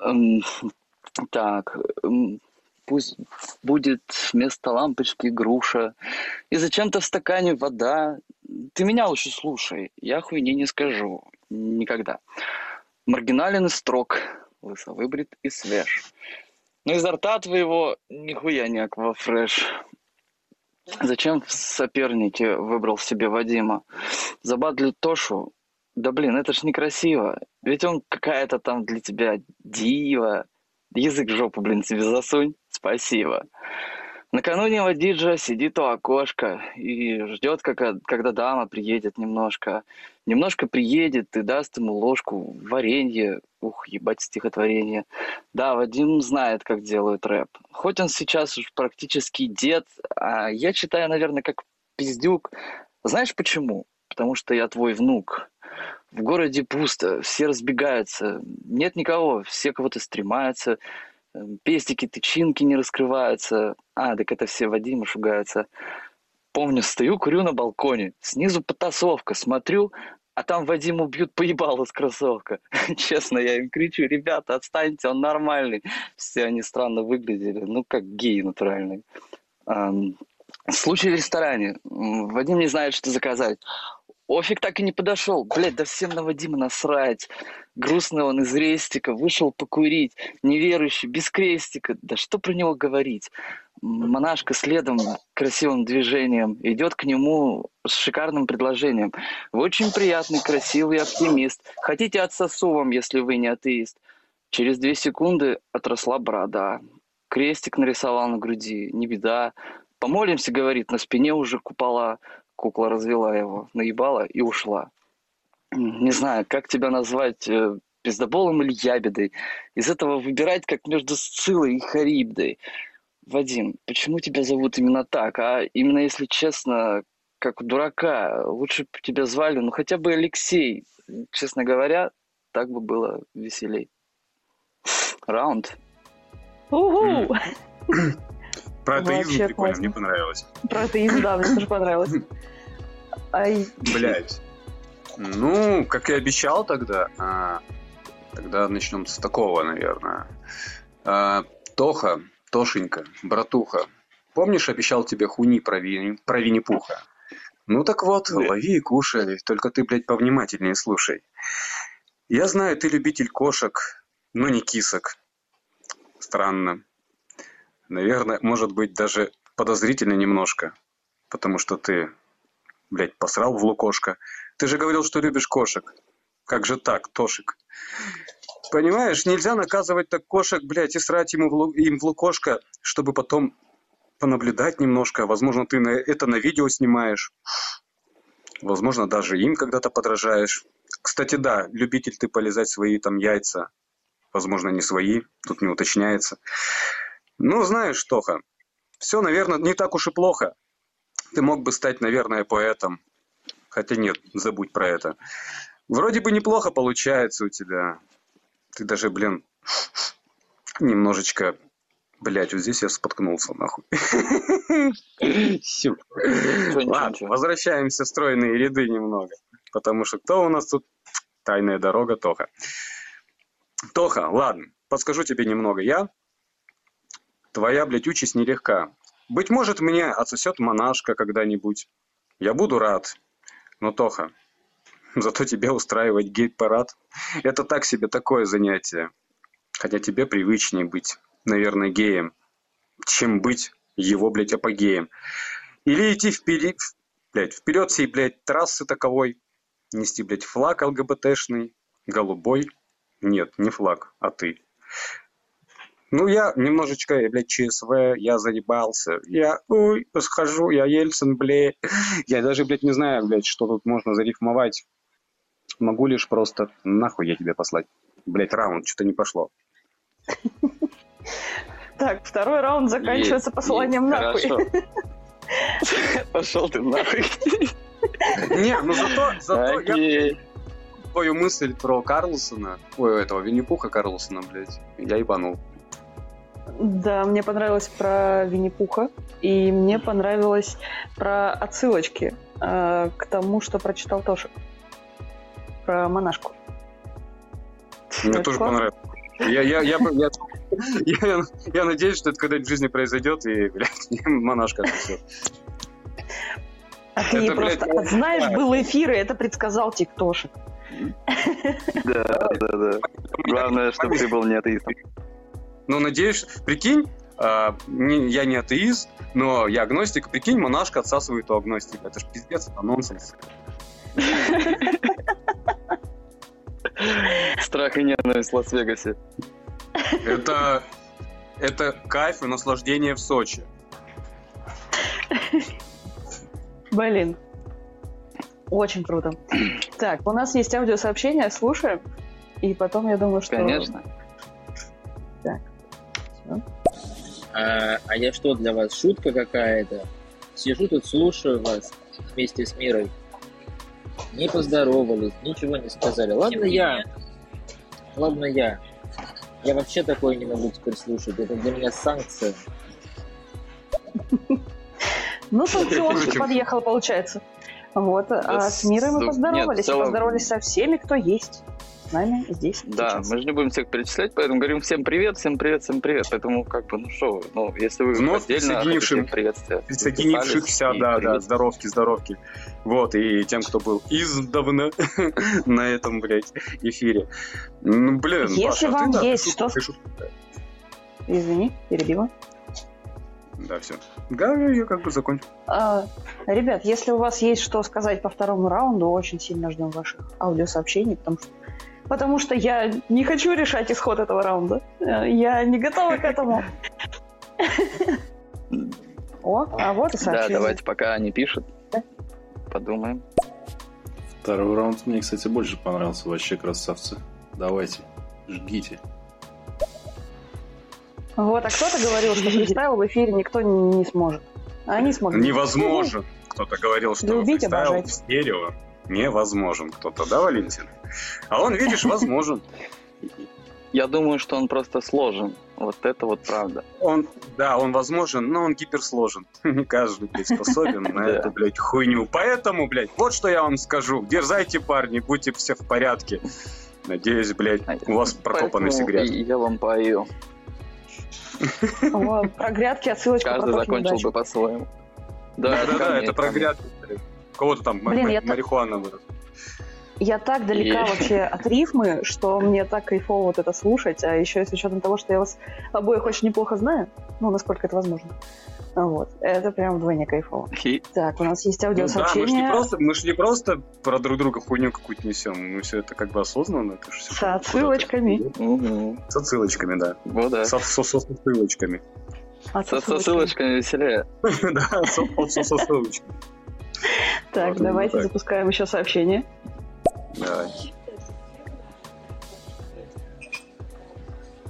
М, Так, м, пусть будет вместо лампочки груша. И зачем-то в стакане вода. Ты меня лучше слушай. Я хуйни не скажу. Никогда. Маргинален и строг, лысо выбрит и свеж. Но изо рта твоего нихуя не аквафреш. Зачем в сопернике выбрал себе Вадима? Забадлить Тошу? Да блин, это ж некрасиво. Ведь он какая-то там для тебя дива. Язык в жопу, блин, себе засунь. Спасибо. Накануне Вадиджа сидит у окошка и ждет, когда, когда дама приедет немножко. Немножко приедет и даст ему ложку варенье. Ух, ебать стихотворение. Да, Вадим знает, как делают рэп. Хоть он сейчас уж практически дед, а я читаю, наверное, как пиздюк. Знаешь почему? Потому что я твой внук. В городе пусто, все разбегаются, нет никого, все кого-то стремаются, пестики, тычинки не раскрываются. А, так это все Вадимы шугаются. Помню, стою, курю на балконе, снизу потасовка, смотрю, а там Вадиму бьют поебало с кроссовка. Честно, я им кричу, ребята, отстаньте, он нормальный. Все они странно выглядели, ну, как геи натуральные. Случай в ресторане. Вадим не знает, что заказать. Офиг так и не подошел. Блядь, да всем на Вадима насрать. Грустный он из рестика, вышел покурить. Неверующий, без крестика. Да что про него говорить? Монашка следом, красивым движением, идет к нему с шикарным предложением. Вы очень приятный, красивый оптимист. Хотите отсосу вам, если вы не атеист? Через две секунды отросла борода. Крестик нарисовал на груди. Не беда. Помолимся, говорит, на спине уже купола. Кукла развела его, наебала и ушла. Не знаю, как тебя назвать, э, пиздоболом или ябедой. Из этого выбирать, как между Сцилой и Харибдой. Вадим, почему тебя зовут именно так? А именно, если честно, как дурака, лучше бы тебя звали, ну хотя бы Алексей. Честно говоря, так бы было веселей. Раунд. Про атеизм Вообще прикольно, классно. мне понравилось. Про атеизм, да, мне тоже понравилось. Ай, Блять. Ну, как и обещал тогда, а, тогда начнем с такого, наверное. А, Тоха, Тошенька, братуха, помнишь, обещал тебе хуни про, Винни, про Винни-Пуха? Ну так вот, Да. лови и кушай, только ты, блядь, повнимательнее слушай. Я знаю, ты любитель кошек, но не кисок. Странно. Наверное, может быть, даже подозрительно немножко. Потому что ты, блядь, посрал в лукошко. Ты же говорил, что любишь кошек. Как же так, Тошик? Понимаешь, нельзя наказывать так кошек, блядь, и срать ему в лу- им в лукошко, чтобы потом понаблюдать немножко. Возможно, ты на, это на видео снимаешь. Возможно, даже им когда-то подражаешь. Кстати, да, любитель ты полезать свои там яйца. Возможно, не свои, тут не уточняется. Ну, знаешь, Тоха, все, наверное, не так уж и плохо. Ты мог бы стать, наверное, поэтом. Хотя нет, забудь про это. Вроде бы неплохо получается у тебя. Ты даже, блин, немножечко... Блять, вот здесь я споткнулся, нахуй. Ладно, возвращаемся в стройные ряды немного. Потому что кто у нас тут? Тайная дорога, Тоха. Тоха, ладно, подскажу тебе немного. Я, твоя, блядь, участь нелегка. Быть может, мне отсосет монашка когда-нибудь. Я буду рад. Но, Тоха, зато тебе устраивать гей-парад – это так себе такое занятие. Хотя тебе привычнее быть, наверное, геем, чем быть его, блядь, апогеем. Или идти вперед, блядь, вперед всей, блядь, трассы таковой, нести, блядь, флаг ЛГБТшный, голубой. Нет, не флаг, а ты. Ну, я немножечко, блядь, ЧСВ, я заебался. Я, ой, схожу, я Ельцин, блядь. Я даже, блядь, не знаю, блядь, что тут можно зарифмовать. Могу лишь просто нахуй я тебе послать. Блядь, раунд, что-то не пошло. так, второй раунд заканчивается посланием нахуй. Пошел ты нахуй. Не, ну зато, зато я твою мысль про Карлсона, ой, этого Винни-Пуха Карлсона, блядь, я ебанул. Да, мне понравилось про Винни-Пуха, и мне понравилось про отсылочки э, к тому, что прочитал Тошик. Про монашку. Мне Это тоже классно. понравилось. Я, я, я, я, я, я надеюсь, что это когда-нибудь в жизни произойдет, и, блядь, монашка отсосет. А ты Это, просто блядь, знаешь, был эфир, и это предсказал Тиктошик. Да, да, да. Главное, чтобы ты был не атеистом. Ну, надеюсь, прикинь, не- я не атеист, но я агностик, прикинь, монашка отсасывает у агностика. Это ж пиздец, это нонсенс. Страх и ненависть в Лас-Вегасе. Это, это кайф и наслаждение в Сочи. Блин. Очень круто. Так, у нас есть аудиосообщение, слушаем. И потом я думаю, что... Конечно. Всё. А, а я что, для вас шутка какая-то? Сижу тут, слушаю вас вместе с Мирой. Не поздоровались, ничего не сказали. Ладно я. Ладно я. Я вообще такое не могу теперь слушать. Это для меня санкция. Ну, санкционщик подъехал, получается. Вот, а Да, с Мирой мы поздоровались. и поздоровались со всеми, кто есть. С нами здесь Да, сейчас. мы же не будем всех перечислять, поэтому говорим всем привет, всем привет, всем привет. Поэтому как бы, ну что ну, если вы Вновь отдельно присоединившим- хотите приветствия. Присоединившихся, да, да, здоровки, здоровки. Вот, и тем, кто был издавна на этом, блядь, эфире. Ну, блин, Если Паша, а ты, вам да, есть что-. Извини, перебила. Да, все. Да, я как бы закончил. А, ребят, если у вас есть что сказать по второму раунду, очень сильно ждем ваших аудиосообщений, потому что, потому что я не хочу решать исход этого раунда. Э, Я не готова к этому. О, а вот и Да, сообщение. давайте, пока они пишут, подумаем. Второй раунд мне, кстати, больше понравился. Вообще красавцы. Давайте, жгите. Вот, а кто-то говорил, что фристайл в эфире никто не, не сможет. А они смогут. Невозможно. Кто-то говорил, что Любить, фристайл обожать. в стерео невозможен. Кто-то, да, Валентин? А он, видишь, возможен. Я думаю, что он просто сложен. Вот это вот правда. Он, да, он возможен, но он гиперсложен. Не каждый, блядь, способен на Да. эту, блядь, хуйню. Поэтому, блядь, вот что я вам скажу. Дерзайте, парни, будьте все в порядке. Надеюсь, блядь, у вас прокопаны все Поэтому грязь. и Я вам пою. Про грядки отсылочка Каждый закончил бы по-своему. Да-да-да, ко мне, это про грядки. У кого-то там Блин, ма- я так- марихуана вырос. Я так далека И- вообще от рифмы, что мне так кайфово вот это слушать, а еще с учетом того, что я вас обоих очень неплохо знаю, ну, насколько это возможно. Вот, это прям вдвойне кайфово. И Так, у нас есть Ну да, мы же не аудиосообщение просто, мы ж не просто про друг друга хуйню какую-то несем, мы все это как бы осознанно. Это ж всё с куда-то- отсылочками. Мгм. С отсылочками, да. Вот да. Со, со- со ссылочками. А, Со со ссылочками веселее. Да, со со- со ссылочками. Так, давайте так. запускаем еще сообщение. Давай.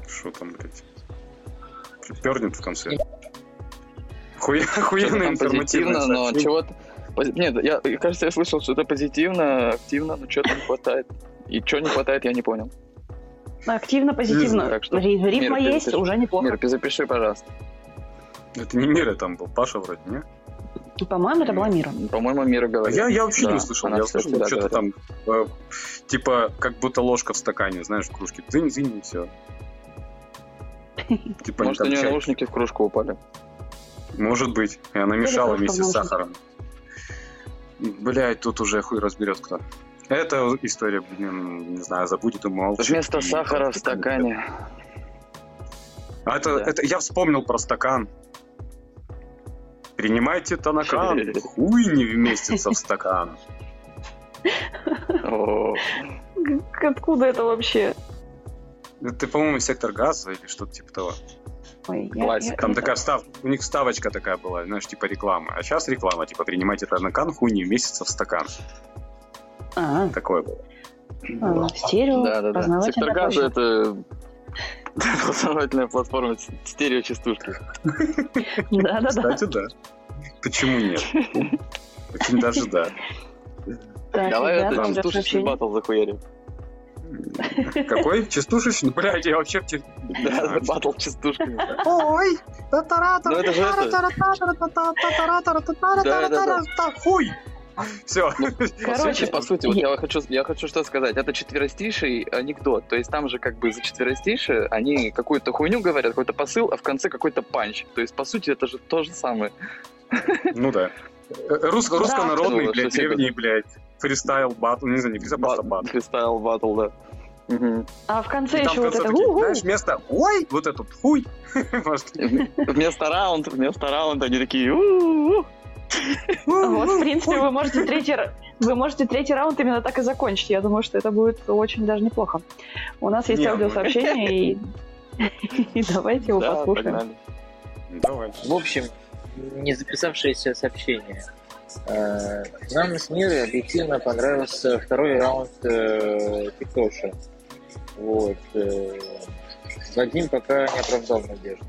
Что там, блядь? Пернет в конце. Хуя, охуенно информативно. но чего-то... пози- Нет, я, кажется, я слышал что-то позитивно, активно, но что-то не хватает. И что не хватает, я не понял. Активно, позитивно. Так что, есть, уже неплохо. Мир, запиши, пожалуйста. Это не Мира там был, Паша вроде, не? По-моему, это была Мира. По-моему, Мира А говорит. я, я вообще Да, не услышал. она Я услышал всегда что-то там, э, типа, как будто ложка в стакане, знаешь, в кружке. Зынь-зынь, и все. Типа, Может, у нее наушники в кружку упали. Может быть. И она мешала вместе с сахаром. Блять, тут уже хуй разберет кто. Эта история, блин, не знаю, забудет и молчит. Вместо и сахара в стакане. А это, Да. это я вспомнил про стакан. Принимайте танакан, хуй не вместится в стакан. Откуда это вообще? Это, по-моему, сектор газа или что-то типа того. Ой, я- Классика. я- Там такая встав... у них вставочка такая была, знаешь, типа реклама. А сейчас реклама, типа, принимайте танакан, хуй не вместится в стакан. А, Такое было. а, стерео, Да, да, да. Сектор газа это познавательная платформа с- стереочастушки. Да, да, да. Кстати, да. Почему нет? Очень даже да. Давай это частушечный батл захуярим. Какой? Частушечный? Блядь, я вообще в те- Да, батл частушками. Ой! Ну это же это. Хуй! Все. Ну, По Короче, сути, по сути, вот я- хочу, я хочу что сказать. Это четверостиший анекдот. То есть там же как бы за четверостишие они какую-то хуйню говорят, какой-то посыл, а в конце какой-то панч. То есть, по сути, это же то же самое. Ну да. Рус- Руссконародный, Ну, блядь, древний, блядь, фристайл батл, не знаю, не фристайл, просто батл. Фристайл батл, да. А в конце И еще вот это знаешь, вместо «ой», вот этот «хуй». Вместо раунд, вместо раунда они такие «У-у-у». Вот, в принципе, вы можете третий, вы можете третий раунд именно так и закончить. Я думаю, что это будет очень даже неплохо. У нас есть ну- аудиосообщение, и... давайте его послушаем. В общем, не записавшееся сообщение. Э, Нам с Мирой объективно понравился второй раунд э, Тиктоша. Вот. э, Вадим пока не оправдал надежды.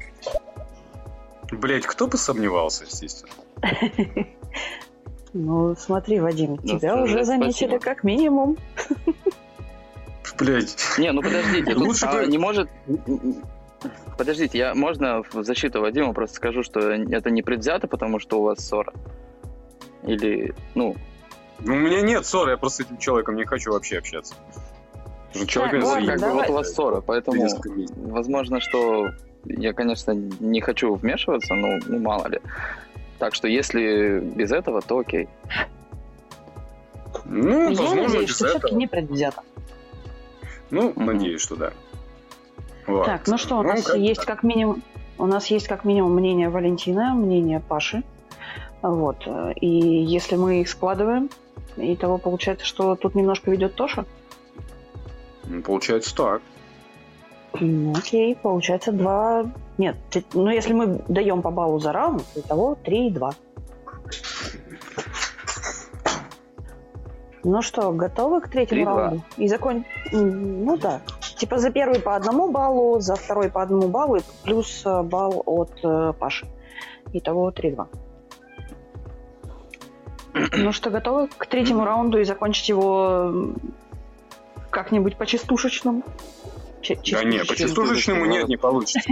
Блять, кто бы сомневался, естественно. Ну, смотри, Вадим, Ну, тебя уже же, заметили спасибо. как минимум. Блять. Не, ну подождите, тут, Лучше а бы- не может... Подождите, я можно в защиту Вадима просто скажу, что это не предвзято, потому что у вас ссора? Или, ну, Ну, у меня нет ссоры, я просто с этим человеком не хочу вообще общаться. Человек Так, ладно, как бы вот у вас ссора, поэтому возможно, что я, конечно, не хочу вмешиваться, но ну, мало ли. Так что если без этого, то окей. Ну, Я возможно, надеюсь, без что все-таки этого. не предвзято. Ну, Мгм. надеюсь, что да. Вот. Так, ну что, у Ну, нас как-то есть так. как минимум, у нас есть как минимум мнение Валентина, мнение Паши. Вот. И если мы их складываем, и того получается, что тут немножко ведет Тоша. Получается так. Ну, окей, получается два... Нет, ну если мы даем по баллу за раунд, то итого 3 и 2. Ну что, готовы к третьему 3-2. раунду? И закон... Ну да. Типа за первый по одному баллу, за второй по одному баллу, и плюс э, балл от э, Паши. Итого 3-2. Ну что, готовы к третьему раунду и закончить его как-нибудь по-частушечному? Ч- Да не, частушечному. по частушечному нет, не получится.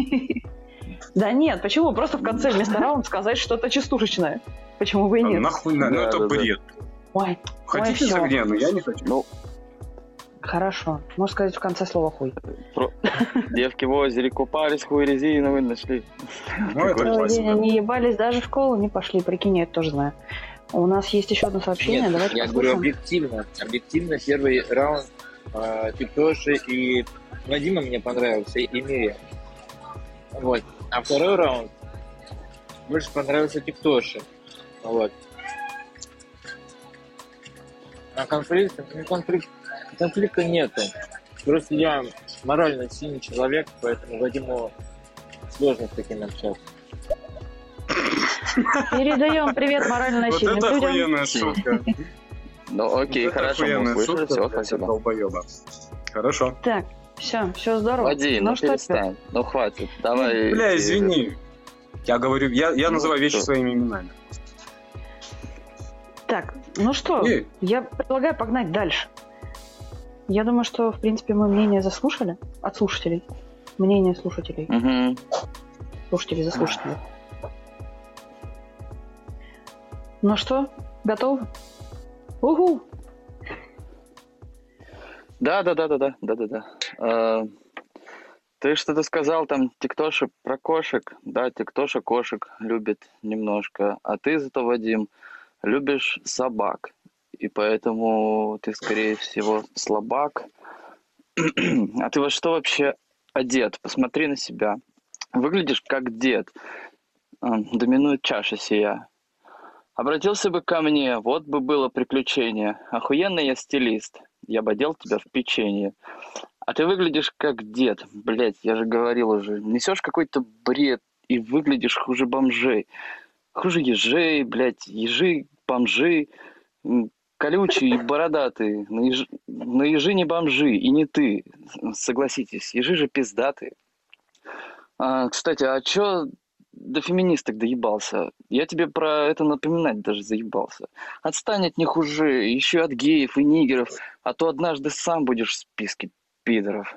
Да нет, почему? Просто в конце вместо раунда сказать что-то частушечное. Почему бы и А нет? Нахуй, на- ну это бред. Ой, Хотите за где? Ну я не хочу. Ну, хорошо. Можно сказать в конце слова хуй. девки в озере купались, хуй резиновый нашли. Ну Целый день они ебались, даже в школу не пошли. Прикинь, я это тоже знаю. У нас есть еще одно сообщение. Нет, Давайте я говорю послушаем. объективно. Объективно первый раунд э, Тиктоши и Вадима мне понравился, и Мире. Вот. А второй раунд больше понравился Тиктоши. Вот. А конфликт, ну, конфликт, конфликта нету. Просто я морально сильный человек, поэтому Вадиму сложно с таким общаться. Передаем привет морально Вот сильным это людям. охуенная шутка. Ну окей, Вот хорошо, мы услышали, все, спасибо. долбоеба. Хорошо. Так, все, все здорово. Вадим, ну ну что перестань, ну хватит, давай. Бля, извини. Я говорю, я, я Ну, называю вещи что? своими именами. Так, ну что, И- я предлагаю погнать дальше. Я думаю, что, в принципе, мы мнение заслушали от слушателей. Мнение слушателей. мгм. Слушатели за слушателей. Ну что, готовы? Угу! Да, да, да, да, да, да, да, да. Э, Ты что-то сказал там, Тиктоша про кошек. Да, Тиктоша кошек любит немножко. А ты зато, Вадим, любишь собак. И поэтому ты, скорее всего, слабак. А ты во что вообще одет? Посмотри на себя. Выглядишь как дед. Э, Доминует чаша сия. Обратился бы ко мне, вот бы было приключение. Охуенный я стилист. Я бы одел тебя в печенье. А ты выглядишь как дед. Блять, я же говорил уже. Несешь какой-то бред и выглядишь хуже бомжей. Хуже ежей, блядь, ежи, бомжи, колючие и бородатые. На, еж... на ежи не бомжи, и не ты. Согласитесь, ежи же пиздатые. А, кстати, а чё до феминисток доебался? Я тебе про это напоминать даже заебался. Отстань от них уже, еще от геев и нигеров, а то однажды сам будешь в списке пидоров.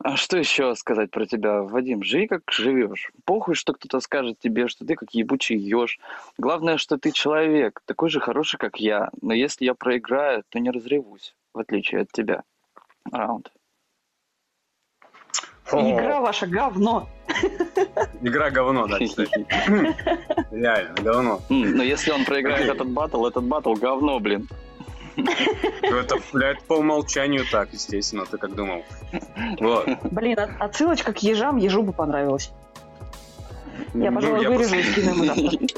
А что еще сказать про тебя, Вадим? Живи как живешь. Похуй, что кто-то скажет тебе, что ты как ебучий еж. Главное, что ты человек, такой же хороший, как я. Но если я проиграю, то не разревусь, в отличие от тебя. Раунд. Игра ваша говно. Игра говно, да, кстати. Реально, говно. Но если он проиграет этот батл, этот батл говно, блин. Ну, Это, блядь, по умолчанию так, естественно, ты как думал. Вот. Блин, от- отсылочка к ежам ежу бы понравилась. Я, Ну, пожалуй, вырежу и скину ему завтра.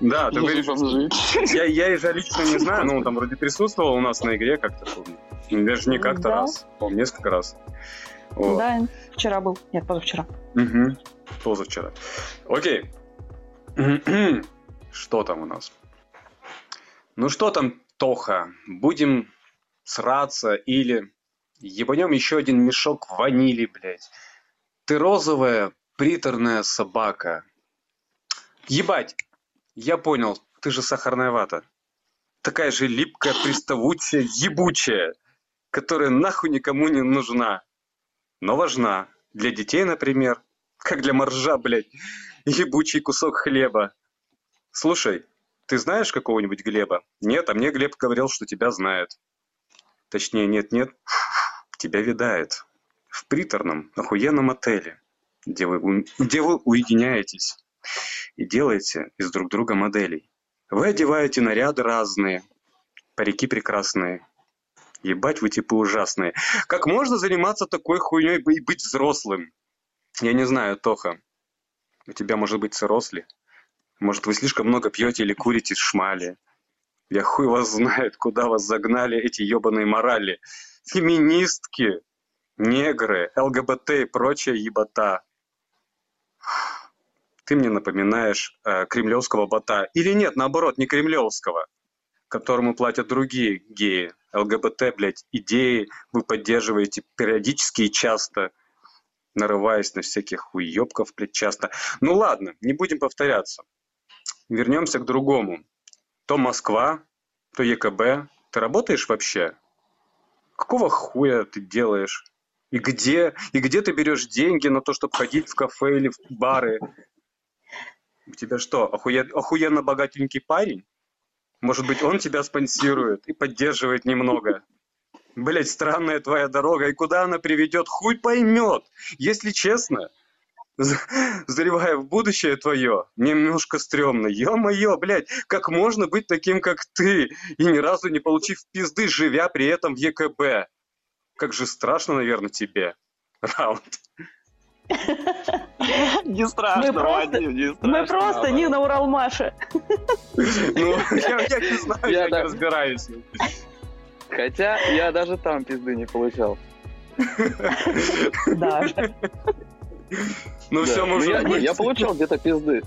Да, ты бомжи. я, я ежа лично не знаю, но он там вроде присутствовал у нас на игре как-то, помню. Даже не как-то раз, помню, несколько раз. Вот. Да, вчера был. Нет, позавчера. Мгм. Позавчера. Окей. Что там у нас? Ну что там, Тоха? Будем сраться или ебанем еще один мешок ванили, блядь. Ты розовая, приторная собака. Ебать! Я понял, ты же сахарная вата. Такая же липкая, приставучая, ебучая, которая нахуй никому не нужна. Но важна. Для детей, например. Как для моржа, блядь. Ебучий кусок хлеба. Слушай, ты знаешь какого-нибудь Глеба? Нет, а мне Глеб говорил, что тебя знает. Точнее, нет-нет. тебя видает в приторном, охуенном отеле, где вы, где вы уединяетесь и делаете из друг друга моделей. Вы одеваете наряды разные, парики прекрасные. Ебать, вы типа ужасные. Как можно заниматься такой хуйней и быть взрослым? Я не знаю, Тоха. У тебя может быть сыросли? Может, вы слишком много пьете или курите шмали? Я хуй вас знает, куда вас загнали эти ебаные морали. Феминистки, негры, ЛГБТ и прочая ебота. Ты мне напоминаешь э, кремлевского бота. Или нет, наоборот, не кремлевского, которому платят другие геи. ЛГБТ, блядь, идеи вы поддерживаете периодически и часто, нарываясь на всяких уебков, блядь, часто. Ну ладно, не будем повторяться. Вернемся к другому. То Москва, то ЕКБ. Ты работаешь вообще? Какого хуя ты делаешь? И где? И где ты берешь деньги на то, чтобы ходить в кафе или в бары? У тебя что, охуе- охуенно богатенький парень? Может быть, он тебя спонсирует и поддерживает немного? Блять, странная твоя дорога, и куда она приведет, хуй поймет. Если честно, з- заливая в будущее твое, мне немножко стрёмно. Ё-моё, блядь, как можно быть таким, как ты, и ни разу не получив пизды, живя при этом в ЕКБ? Как же страшно, наверное, тебе. Раунд. Не Мы просто- не Мы просто не на Уралмаше. Ну, я, я не знаю, Я я, не да. разбираюсь. Хотя я даже там пизды не получал. Да. Ну, все, мы Ну, уже... я, получал где-то пизды.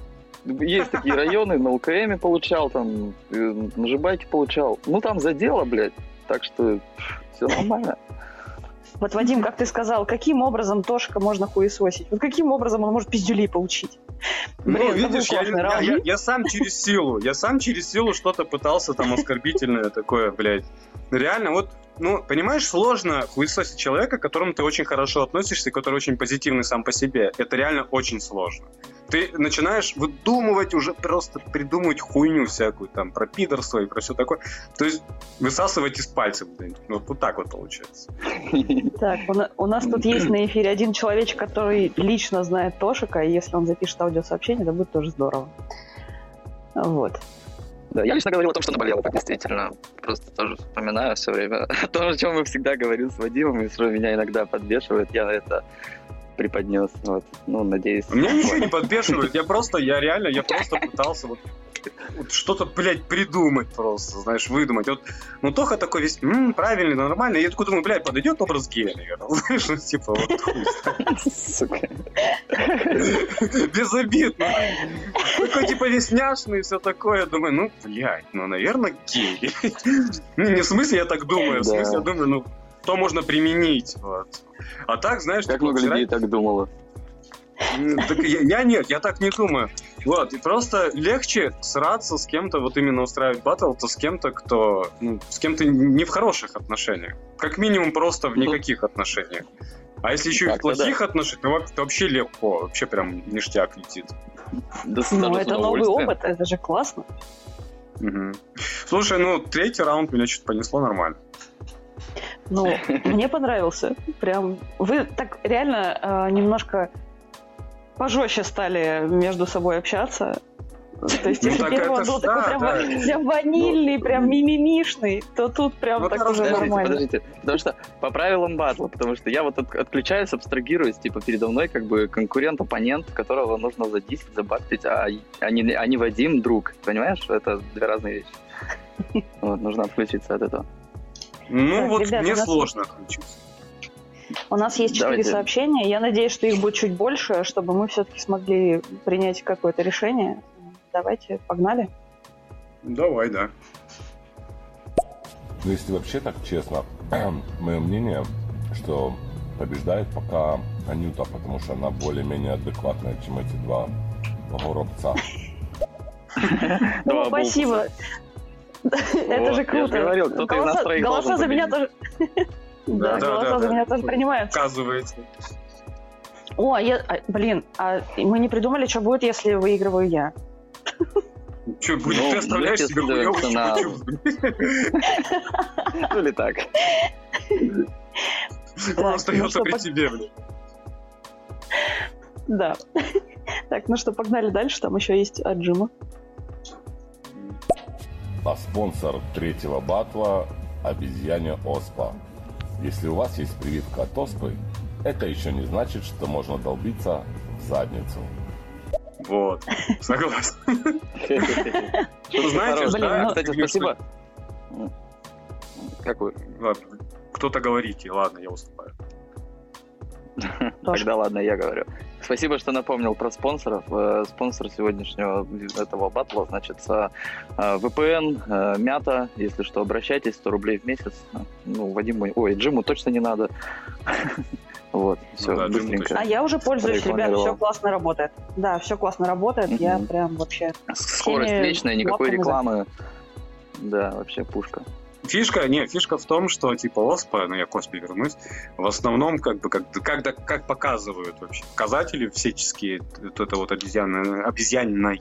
Есть такие районы, на УКМе получал, там, э, на Жибайке получал. Ну, там за дело, блядь. Так что все нормально. Вот, Вадим, как ты сказал, каким образом Тошка можно хуесосить? Вот каким образом он может пиздюлей получить? Ну, Блин, видишь, я, я- раунд. я- я сам через силу, я сам через силу что-то пытался там оскорбительное такое, блядь. Реально, вот, ну, понимаешь, сложно хуесосить человека, к которому ты очень хорошо относишься, и который очень позитивный сам по себе. Это реально очень сложно. Ты начинаешь выдумывать уже просто придумывать хуйню всякую там про пидорство и про все такое. То есть высасывать из пальцев. Вот, вот так вот получается. Так, у, у нас тут есть на эфире один человечек, который лично знает Тошика, и если он запишет аудиосообщение, это будет тоже здорово. Вот. Да, я лично говорил о том, что наболело, действительно. Просто тоже вспоминаю все время о том, о чем мы всегда говорим с Вадимом, и что меня иногда подбешивает. Я это преподнес. Вот. Ну, надеюсь. Меня ничего не подбешивает, я просто, я реально, я просто пытался вот, вот что-то, блядь, придумать просто, знаешь, выдумать. Вот, ну, Тоха такой весь, «М, правильный, нормальный. Я такой думаю, блядь, подойдет образ гея, наверное. Знаешь, ну, типа, вот хуй. Сука. Без обид, ну, такой, типа, весь няшный и все такое. Думаю, ну, блядь, ну, наверное, гей. Ну, не в смысле я так думаю, в Да. смысле я думаю, ну, что можно применить, вот. А так, знаешь, Как типа, много людей так думало. Так я, я нет, я так не думаю. Вот, и просто легче сраться с кем-то, вот именно устраивать батл, то с кем-то, кто, ну, с кем-то не в хороших отношениях. Как минимум просто в Ну. никаких отношениях. А если еще и в Так-то да. плохих отношениях, то во- то вообще легко, вообще прям ништяк летит. Да, Ну, это новый опыт, это же классно. Мгм. Слушай, ну, третий раунд меня что-то понесло нормально. Ну, мне понравился. Прям вы так реально э, немножко пожестче стали между собой общаться. То есть, Ну, если так первый был такой да, прям, да. прям ванильный, прям мимимишный, то тут прям Ну, так уже Подождите, нормально. подождите. Потому что по правилам батла, потому что я вот от- отключаюсь, абстрагируюсь, типа передо мной как бы конкурент, оппонент, которого нужно задисить, забактить, а, а, не, а не Вадим друг. Понимаешь? Это две разные вещи. Вот, нужно отключиться от этого. Ну, Так, вот ребят, мне сложно отключиться. У нас есть четыре Давайте. сообщения. Я надеюсь, что их будет чуть больше, чтобы мы все-таки смогли принять какое-то решение. Давайте, погнали. Давай, да. Ну, если вообще так честно, мое мнение, что побеждает пока Анюта, потому что она более-менее адекватная, чем эти два горобца. О, спасибо. Это же круто. говорил, кто-то Голоса- за меня тоже... Да, Да, голоса да, за да. меня тоже принимаются. Оказывается. О, я, а, блин, а мы не придумали, что будет, если выигрываю я. Че, будет, Ну, ты оставляешь себе хуёвый становится на-. Ну или так. Он ну остается что, при тебе, блин. Да. Так, ну что, погнали дальше. Там еще есть отжима. А спонсор третьего батла – обезьяне Оспа. Если у вас есть прививка от оспы, это еще не значит, что можно долбиться в задницу. Вот, согласен. Ну, знаете, да, ну- Кстати, спасибо. Какой? Кто-то говорите, ладно, я уступаю. Тогда ладно, я говорю. Спасибо, что напомнил про спонсоров. Э, Спонсор сегодняшнего этого батла, значит, э, VPN, э, Мята, если что, обращайтесь, 100 рублей в месяц. Ну, Вадиму, ой, Джиму точно не надо. Вот, все, да, Джиму быстренько. А я уже пользуюсь, ребят, все классно работает. Да, все классно работает. Я прям вообще... Скорость вечная, никакой рекламы. Да, вообще пушка. Фишка, не, фишка в том, что типа ОСПА, ну я к ОСПе вернусь, в основном как бы как, когда, как показывают вообще показатели всяческие, вот это вот обезьяна, обезьянная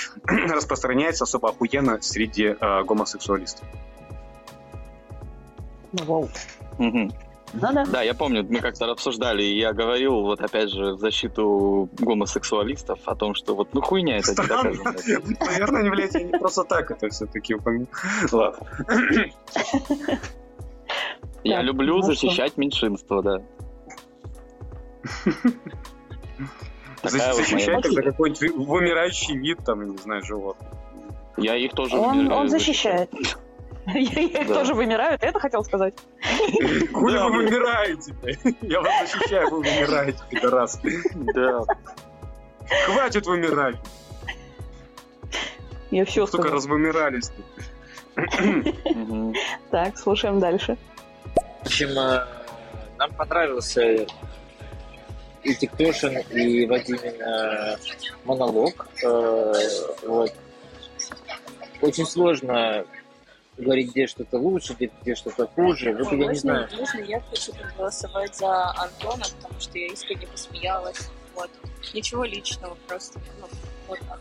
распространяется особо охуенно среди э, гомосексуалистов. Ну, вау. Мгм. Ну да. Да, я помню, мы как-то обсуждали, и я говорил, вот опять же, в защиту гомосексуалистов о том, что вот ну хуйня это не Странно. Наверное, не, блядь, я не просто так это все-таки упомянул. Ладно. Я люблю ну защищать меньшинство, да. Защищать тогда какой-нибудь вымирающий вид, там, я не знаю, животных. Я их тоже Он, люблю, он защищает. Я их тоже вымираю, ты это хотел сказать? Хули вы вымираете? Я вас защищаю, вы вымираете, пидорас. Да. Хватит вымирать. Я все сказал. развымирались тут. Так, слушаем дальше. В общем, э, нам понравился и Тиктошин, и Вадимин э, монолог. Э, Вот. Очень сложно говорить, где что-то лучше, где, где что-то хуже. Вот я не знаю. можно я хочу проголосовать за Антона, потому что я искренне посмеялась. Вот. Ничего личного, просто ну, вот так.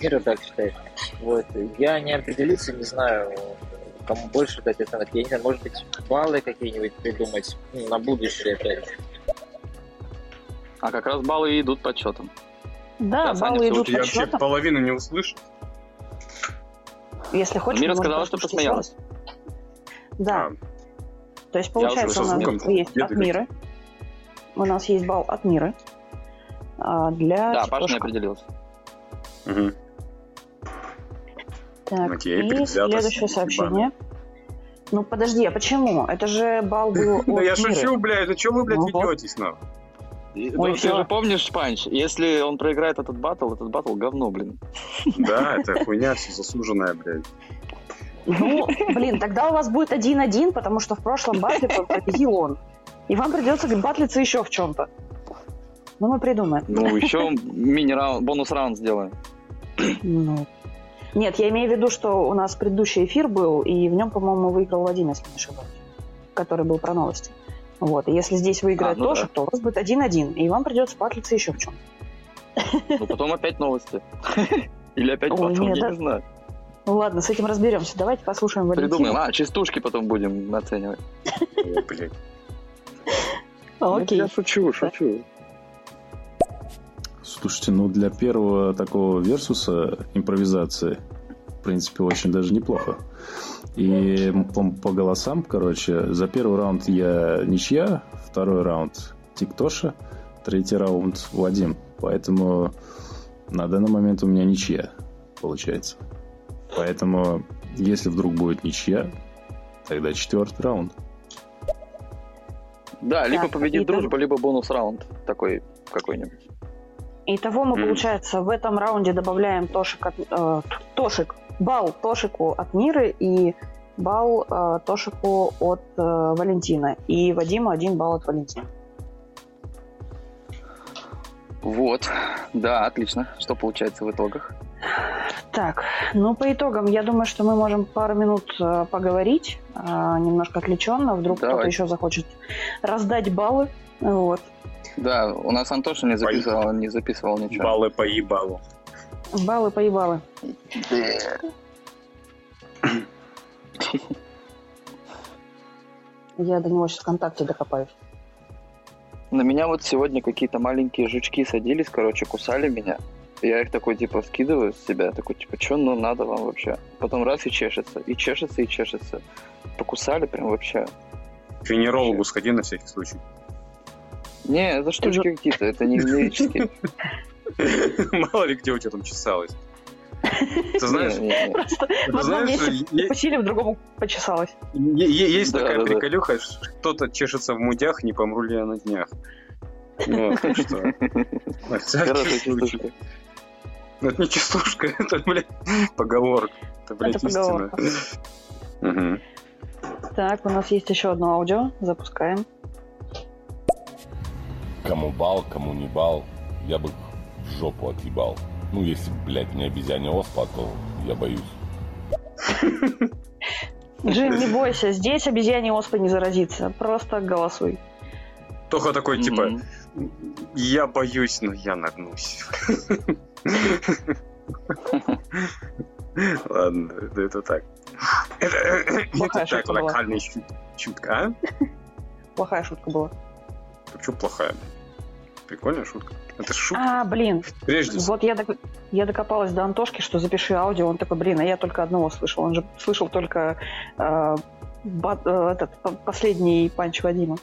Мира так считает. Вот. Я не определился, не знаю, кому больше дать оценок. Я не знаю, может быть, баллы какие-нибудь придумать ну, на будущее опять. А как раз баллы и идут подсчетом. Да, Да, Саня, баллы всё идут Я по вообще половину не услышал. Если хочешь, Мира сказала, что посмеялась. Да, А, то есть получается у нас звуком, есть где от мира. У нас есть балл от мира. А, Для Да, Паша не определился. мгм. Так, Окей, и следующее сообщение. Ну подожди, а почему? Это же балл был от Да я шучу, блядь, да что вы, блядь, Ну ведетесь, нахуй? И- Ой, ну, ты же помнишь, Панч, если он проиграет этот батл, этот батл говно, блин. Да, это хуйня все заслуженная, блядь. Ну, блин, тогда у вас будет один-один, потому что в прошлом батле победил он. И вам придется батлиться еще в чем-то. Ну, мы придумаем. Ну, еще мини-раунд, бонус-раунд сделаем. Ну. Нет, я имею в виду, что у нас предыдущий эфир был, и в нем, по-моему, выиграл Вадим, если не ошибаюсь, который был про новости. Вот. И если здесь выиграет А, ну Тоша, да. то у вас будет один-один, и вам придется батлиться еще в чем. Ну, потом опять новости. Или опять нет, я не знаю. Ну ладно, с этим разберемся. Давайте послушаем Валентина. Придумаем. А, частушки потом будем оценивать. Блядь. Окей. Я шучу, шучу. Слушайте, ну для первого такого версуса импровизации, в принципе, очень даже неплохо. И по, по голосам, короче, за первый раунд я ничья, второй раунд Тиктоша, третий раунд Вадим. Поэтому на данный момент у меня ничья получается. Поэтому, если вдруг будет ничья, тогда четвертый раунд. Да, либо Так, победит дружба, либо бонус-раунд такой какой-нибудь. Итого мы, Мгм. получается, в этом раунде добавляем Тошик от, э, Тошик, балл Тошику от Миры и балл э, Тошику от э, Валентина. И Вадиму один балл от Валентина. Вот. Да, отлично. Что получается в итогах? Так, ну по итогам, я думаю, что мы можем пару минут э, поговорить, э, немножко отвлеченно, вдруг кто-то Давай. еще захочет раздать баллы. Вот. Да, у нас Антоша не записывал, не записывал ничего. Баллы по ебалу. Баллы поебалы. Я до него сейчас ВКонтакте докопаюсь. На меня вот сегодня какие-то маленькие жучки садились, короче, кусали меня. Я их такой, типа, скидываю с себя, такой, типа, что, ну, надо вам вообще? Потом раз и чешется, и чешется, и чешется. Покусали прям вообще. К венерологу сходи на всякий случай. Не, это штучки какие-то, это не венерические. Мало ли где у тебя там чесалось. Ты знаешь, в одном месте укусили, в другом почесалось. есть такая приколюха, что кто-то чешется в мудях, не помру ли я на днях. Вот, так что, Хорошая частушка. Ну, Это не частушка, это, блядь, поговорка. Это, блядь, Это истина. поговорка. Мгм. Так, у нас есть еще одно аудио. Запускаем. Кому бал, кому не бал, я бы жопу отъебал. Ну, если, блядь, не обезьяне оспа, то я боюсь. Джим, не бойся, здесь обезьяне оспа не заразится. Просто голосуй. Тоха такой, типа, я боюсь, но я нагнусь. Ладно, это, так. Это, так, шутка была. локальная щу- шутка, а? Плохая шутка была. Почему плохая? Прикольная шутка. Это шутка. А, блин, Прежде всего. вот я, док- я докопалась до Антошки, что запиши аудио. Он такой, блин, а я только одного слышал. Он же слышал только э, бат- э, этот последний панч Вадима.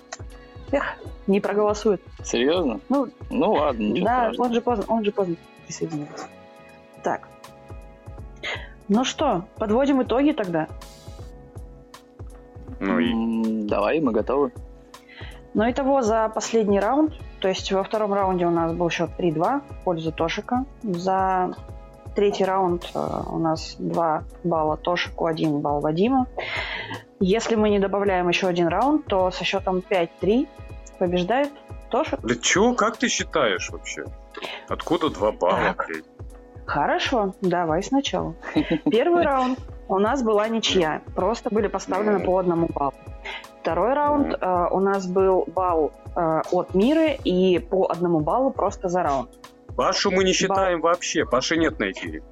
Эх, не проголосует. Серьезно? Ну, Ну ладно, ничего да, страшного. он же поздно, он же поздно присоединился. Так. Ну что, подводим итоги тогда. Ну и Давай, мы готовы. Ну, итого за последний раунд, то есть во втором раунде у нас был счет 3-2 в пользу Тошика. За третий раунд э, у нас 2 балла Тошику, 1 балл Вадима. Если мы не добавляем еще один раунд, то со счетом 5-3 побеждает Тошик. Да чё, как ты считаешь вообще? Откуда два балла, Так. блядь? Хорошо, давай сначала. Первый раунд у нас была ничья, просто были поставлены по одному баллу. Второй раунд э, у нас был балл э, от Миры и по одному баллу просто за раунд. Пашу мы не считаем вообще, Паши нет на эфире.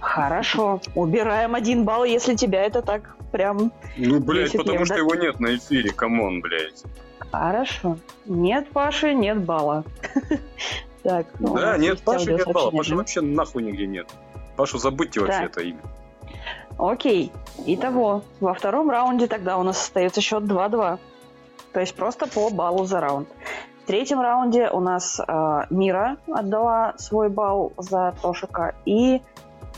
Хорошо, убираем один балл, если тебя это так прям... Ну, блядь, потому лет, что да? его нет на эфире, come on, блядь. Хорошо. Нет Паши, нет балла. Так, у Да, нет, Паши нет балла. Паши вообще нахуй нигде нет. Пашу забудьте вообще это имя. Окей. Итого, во втором раунде тогда у нас остается счет 2-2. То есть просто по баллу за раунд. В третьем раунде у нас э, Мира отдала свой балл за Тошика. И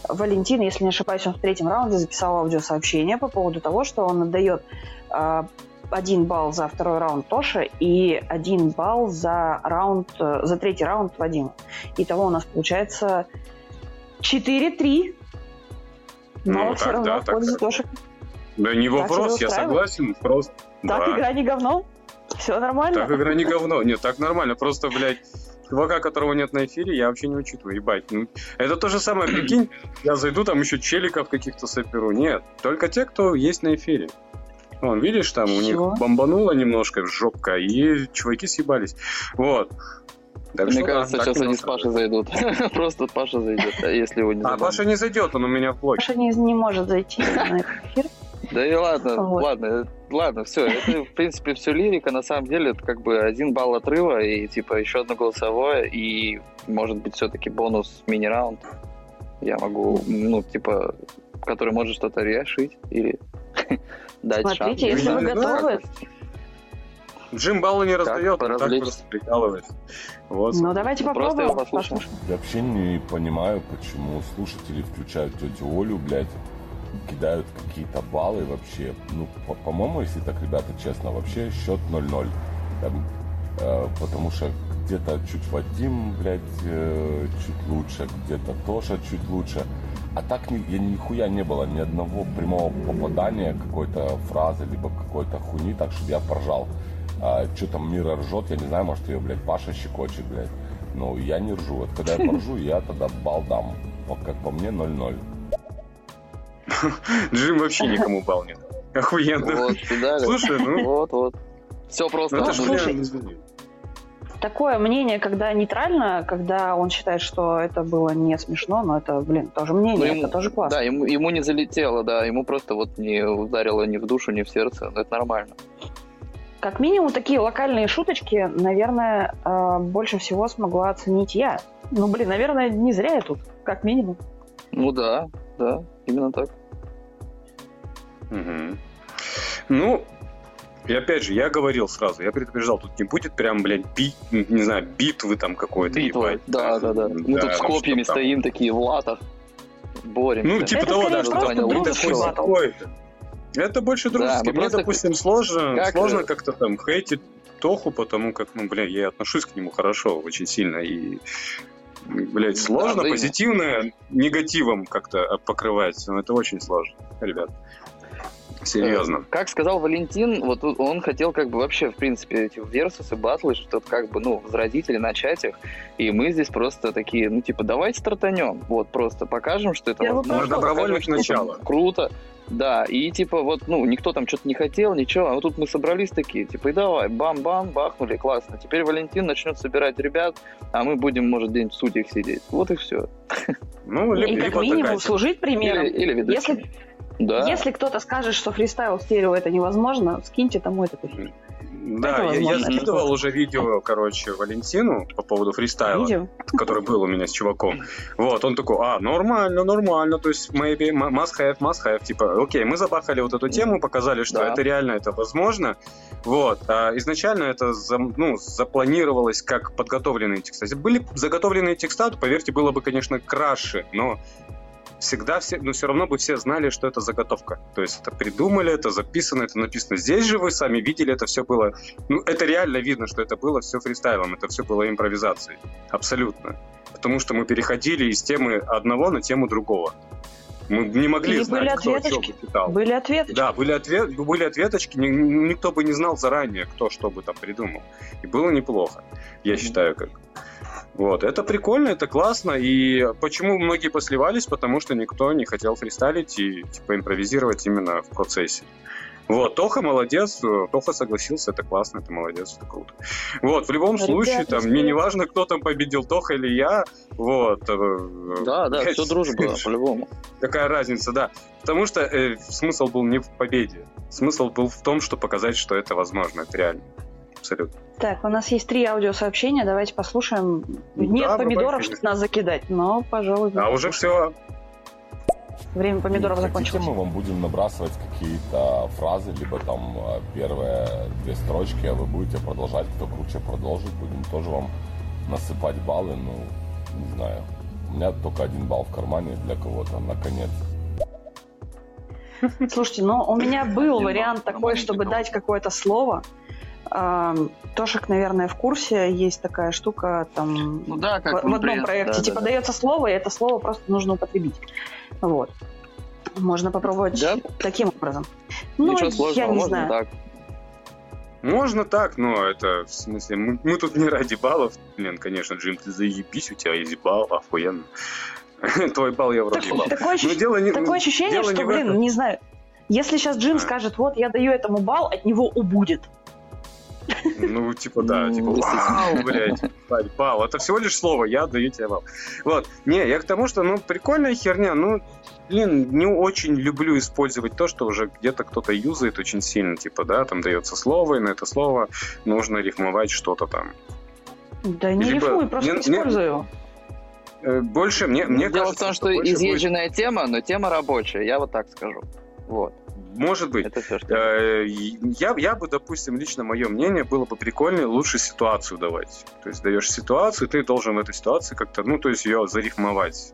Валентин, если не ошибаюсь, он в третьем раунде записал аудиосообщение по поводу того, что он отдает э, один балл за второй раунд Тоше и один балл за раунд, э, за третий раунд Вадима. Итого у нас получается 4-3. Но Ну, все так, равно да, в пользу так. Тошика. Да не вопрос, я согласен, просто... Так да. игра не говно? Все нормально? Так игра не говно. Нет, так нормально. Просто, блядь, чувака, которого нет на эфире, я вообще не учитываю. Ебать. ну, это то же самое, прикинь, я зайду, там еще челиков каких-то соберу. Нет, только те, кто есть на эфире. Вон, видишь, там у Всё. них бомбануло немножко жопка, и чуваки съебались. Вот. Так Мне что да, кажется, так сейчас они с Пашей зайдут. Просто Паша зайдет, а если его не А. Паша не зайдет, он у меня в блоке. Паша не, не может зайти на этот эфир. Да и ладно, Вот. ладно, э, ладно, все. Это, в принципе, все лирика. На самом деле, это как бы один балл отрыва и, типа, еще одно голосовое. И, может быть, все-таки бонус мини-раунд. Я могу, ну, типа, который может что-то решить или дать Смотрите, шанс. если вы Ну, готовы, Джим баллы не раздает, он так просто прикалывается. Вот. ну давайте Просто попробуем. его послушаем. послушаем. Я вообще не понимаю, почему слушатели включают тетю Олю, блядь, кидают какие-то баллы вообще. Ну, по- по-моему, если так, ребята, честно, вообще счет 0-0. Там, э, потому что где-то чуть Вадим, блядь, э, чуть лучше, где-то Тоша чуть лучше. А так ни, я нихуя не было ни одного прямого попадания какой-то фразы, либо какой-то хуйни, так что я поржал. А, что там Мира ржет, я не знаю, может ее, блядь, Паша щекочет, блядь. Ну, я не ржу. Вот когда я поржу, я тогда бал дам. Вот как по мне 0-0. Джим вообще никому бал не дал. Охуенно. Вот? Слушай, ну, Вот, вот. Все просто. ну это ж, слушай, блин, извини. такое мнение, когда нейтрально, когда он считает, что это было не смешно, но это, блин, тоже мнение, Ну, ему- это тоже классно. Да, ему, ему не залетело, да, ему просто вот не ударило ни в душу, ни в сердце, но это нормально. Как минимум, такие локальные шуточки, наверное, э, больше всего смогла оценить я. Ну, блин, наверное, не зря я тут, как минимум. Ну да, да, именно так. Мгм. Ну, и опять же, я говорил сразу, я предупреждал, тут не будет прям, блядь, би- не знаю, битвы там какой-то. Битва, ебать. да, да, да. Мы тут с копьями чтоб там- стоим такие в латах, боремся. Ну, типа Это того, да, что просто допустим, батл. какой-то. Это больше Да, дружеский. мы Мне, просто допустим, сложно, как, сложно как-то там хейтить Тоху, потому как, ну, бля, я отношусь к нему хорошо, очень сильно, и, блядь, сложно взаимно. позитивное негативом как-то покрывать. Ну, это очень сложно, ребят. Серьезно. Э, Как сказал Валентин, вот тут он хотел как бы вообще, в принципе, эти версусы, батлы, что-то как бы, ну, возродить или начать их. И мы здесь просто такие, ну, типа, давайте стартанем. Вот, просто покажем, что это. Ну, что это начало. Круто. Да, и типа вот, ну, никто там что-то не хотел, ничего, а вот тут мы собрались такие, типа, и давай, бам-бам, бахнули, классно. Теперь Валентин начнет собирать ребят, а мы будем, может, день в судьях сидеть. Вот и все. Ну, ли- И как либо минимум такая служить примером. Или, или. Если, Да. если кто-то скажет, что фристайл в стерео это невозможно, скиньте тому этот эфир. Да, Это я, я скидывал уже видео, короче, Валентину по поводу фристайла, Видео? который был у меня с чуваком. Вот, он такой, а, нормально, нормально, то есть maybe, must have, must have, типа, окей, мы забахали вот эту тему, показали, что Да. это реально, это возможно. Вот, а изначально это зам- ну, запланировалось как подготовленные текста. Если были заготовленные текста, то, поверьте, было бы, конечно, краше, но всегда все, но все равно бы все знали, что это заготовка. То есть это придумали, это записано, это написано. Здесь же вы сами видели, это все было... Ну, это реально видно, что это было все фристайлом, это все было импровизацией. Абсолютно. Потому что мы переходили из темы одного на тему другого. Мы не могли знать, были кто что ответочки. бы читал. Были ответы. Да, были, ответ, были ответочки, ни- никто бы не знал заранее, кто что бы там придумал. И было неплохо, я считаю, как. Вот, это прикольно, это классно, и почему многие посливались, потому что никто не хотел фристайлить и типа импровизировать именно в процессе. Вот, Тоха молодец, э, Тоха согласился, это классно, это молодец, это круто. Вот, в любом Ребята, случае, там, мне не важно, кто там победил, Тоха или я, вот. э, Да, да, все дружба, по-любому. Какая разница, да. Потому что э, смысл был не в победе. Смысл был в том, что показать, что это возможно, это реально. Абсолютно. Так, у нас есть три аудиосообщения, давайте послушаем. Нет Да, помидоров, чтобы нас закидать, но, пожалуй, А уже все. время помидоров закончилось. мы вам будем набрасывать какие-то фразы, либо там э, первые две строчки, а вы будете продолжать, кто круче продолжит, будем тоже вам насыпать баллы, ну, не знаю. У меня только один балл в кармане для кого-то, наконец. Слушайте, ну у меня был Один вариант такой, чтобы дать какое-то слово. Тошек, наверное, в курсе. Есть такая штука там Ну да, в, как в одном проекте. Да, типа да, да. дается слово, и это слово просто нужно употребить. Вот. Можно попробовать Да? таким образом. Ну, Ничего я сложного, не можно знаю. так. Можно так, но это в смысле, мы, мы тут не ради баллов. Блин, конечно, Джим, ты заебись, у тебя есть балл, охуенно. Твой балл я вроде Так- ебал. такое, Но ощущение, Ну, дело не, такое ощущение, дело что, не в блин, этом. не знаю. Если сейчас Джим А. скажет, вот, я даю этому балл, от него убудет. Ну, типа, да, Ну, типа, действительно. вау, блядь, балл. Это всего лишь слово, я даю тебе балл. Вот, не, я к тому, что, ну, прикольная херня, ну, блин, не очень люблю использовать то, что уже где-то кто-то юзает очень сильно, типа, да, там дается слово, и на это слово нужно рифмовать что-то там. Да не Либо- рифмуй, просто не- не- используй его. Э, Больше, мне, мне Дело кажется, в том, что, будет- изъезженная тема, но тема рабочая, я вот так скажу. Вот. Может быть. Это все, что... Э, Я, я бы, допустим, лично мое мнение было бы прикольнее лучше ситуацию давать. То есть даешь ситуацию, ты должен в этой ситуации как-то, ну, то есть ее зарифмовать.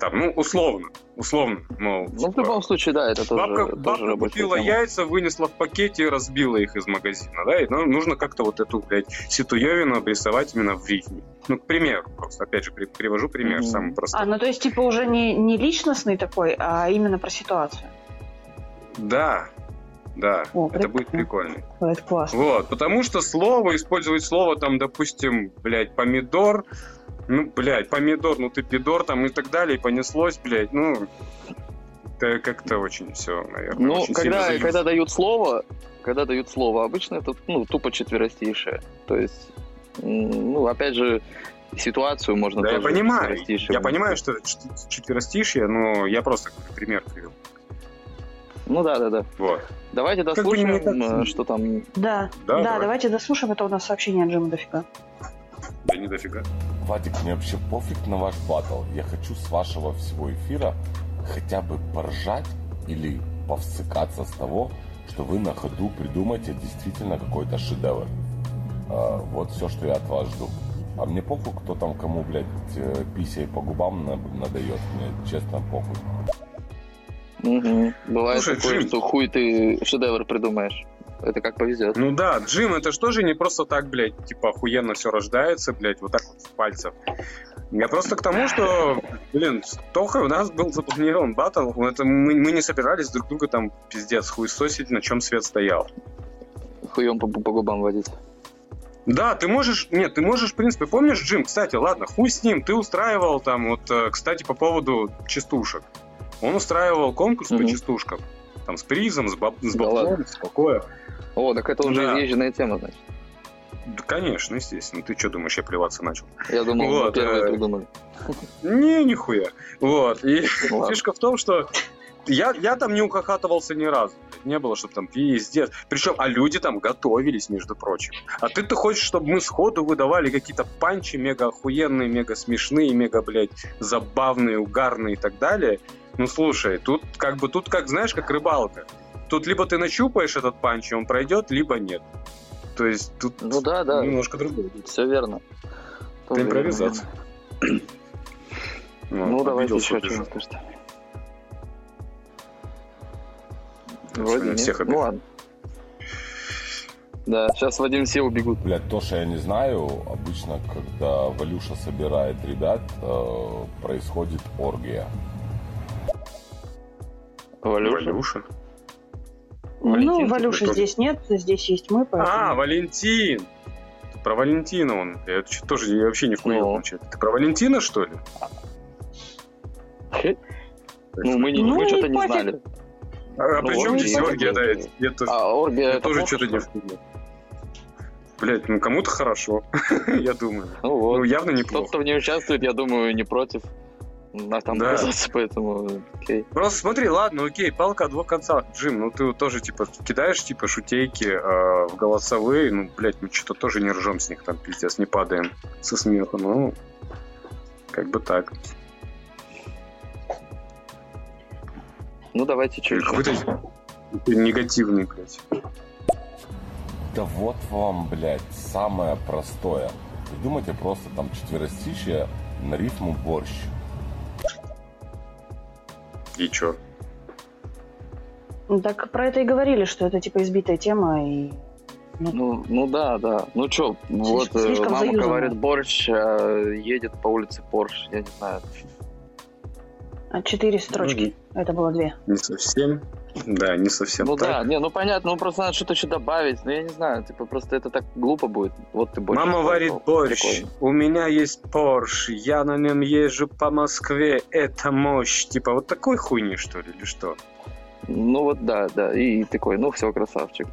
Там, ну, условно, условно, мол, Ну, в типа, любом случае, да, это тоже, бабка, тоже бабка купила тема. яйца, вынесла в пакете и разбила их из магазина, да, и ну, нужно как-то вот эту, блядь, ситуевину обрисовать именно в рифме. Ну, к примеру, просто, опять же, при- привожу пример, Мгм. самый простой. А, ну то есть, типа, уже не, не личностный такой, а именно про ситуацию. Да, да, О, это будет прикольно. прикольно. Это классно. Вот, потому что слово, использовать слово, там, допустим, блядь, помидор, ну, блядь, помидор, ну ты пидор, там, и так далее, и понеслось, блядь, ну, это как-то очень все, наверное, Ну, когда, когда дают слово, когда дают слово, обычно это ну, тупо четверостишее. То есть Ну, опять же, ситуацию можно Да, я тоже понимаю. растишь Я им. понимаю, что это чет- четверостишье, но я просто пример привел. Ну да, да, да. Вот. Давайте Как бы дослушаем, не так э, что там. Да, Да, да, давай. давайте дослушаем, это у нас сообщение от Джима дофига. Да не дофига. Вадик, мне вообще пофиг на ваш батл. Я хочу с вашего всего эфира хотя бы поржать или повсыкаться с того, что вы на ходу придумаете действительно какой-то шедевр. А, вот все, что я от вас жду. А мне похуй, кто там кому, блядь, э, писей по губам на- надает. Мне честно похуй. Мгм. Бывает Слушай, такое, Джим. что хуй ты шедевр придумаешь. Это как повезет. Ну да, Джим, это что же не просто так, блядь, типа охуенно все рождается, блядь, вот так вот с пальцев. Я просто к тому, что, блин, с Тохой у нас был запланирован батл, это мы, мы не собирались друг друга там пиздец хуесосить, на чем свет стоял. Хуем по, по губам водить. Да, ты можешь, нет, ты можешь, в принципе, помнишь, Джим, кстати, ладно, хуй с ним, ты устраивал там, вот, э, кстати, по поводу частушек. Он устраивал конкурс по Мгм. частушкам. Там с призом, с, баб, с Да баблом, ладно. с покоя. О, так это уже Да. изъезженная тема, значит. Да, конечно, естественно. Ты что думаешь, я плеваться начал? Я думал, мы Вот, первые э, придумали. Не, нихуя. Вот. И Ладно. фишка в том, что я, я там не ухахатывался ни разу. Не было, чтобы там пиздец. Причем, а люди там готовились, между прочим. А ты-то хочешь, чтобы мы сходу выдавали какие-то панчи мега охуенные, мега смешные, мега, блядь, забавные, угарные и так далее. Ну, слушай, тут как бы, тут как, знаешь, как рыбалка. Тут либо ты нащупаешь этот панч, и он пройдет, либо нет. То есть тут Ну да, да, немножко другое. все верно. Это импровизация. верно. Вот, Ну, давайте еще что-нибудь Вроде всех нет. Ну обидел. ладно. Да, сейчас Вадим все убегут. Блядь, то, что я не знаю, обычно, когда Валюша собирает ребят, э, происходит оргия. Валюша. Валюша. Ну, Валюши здесь нет, здесь есть мы, поэтому... А, Валентин. Про Валентина он. Я тоже я вообще не вкурил, получается. Ты про Валентина, что ли? Ну, мы, не, Ну мы что-то не знали. А, ну, при чем здесь Оргия, да? Я, я А оргия я это тоже что-то не вкурил. Блять, ну кому-то хорошо, я думаю. Ну вот. Ну, явно Тот, неплохо. кто в ней участвует, я думаю, не против. А там Да. оказаться, поэтому окей. Просто смотри, ладно, окей, палка о двух концах. Джим, ну ты тоже, типа, кидаешь, типа, шутейки э, в голосовые, ну, блядь, мы что-то тоже не ржем с них там, пиздец, не падаем со смеха, ну, как бы так. Ну давайте что. Какой-то негативный, блядь. Да вот вам, блядь, самое простое. Придумайте просто там четверостишие на рифму борщ. И чё? Ну, Так про это и говорили, что это типа избитая тема, и Ну, ну да, да. Ну что, вот э, слишком мама заюзанно. говорит борщ, а едет по улице Порш, я не знаю. а, четыре строчки. Это было две. Не совсем. Да, не совсем Ну так. да, не, ну понятно, ну просто надо что-то еще добавить, ну я не знаю, типа просто это так глупо будет. Вот ты борщ. Мама варит борщ. Прикольно. У меня есть Порш. Я на нем езжу по Москве. Это мощь. Типа вот такой хуйни, что ли, или что? Ну вот да, да, и такой, ну все, красавчик.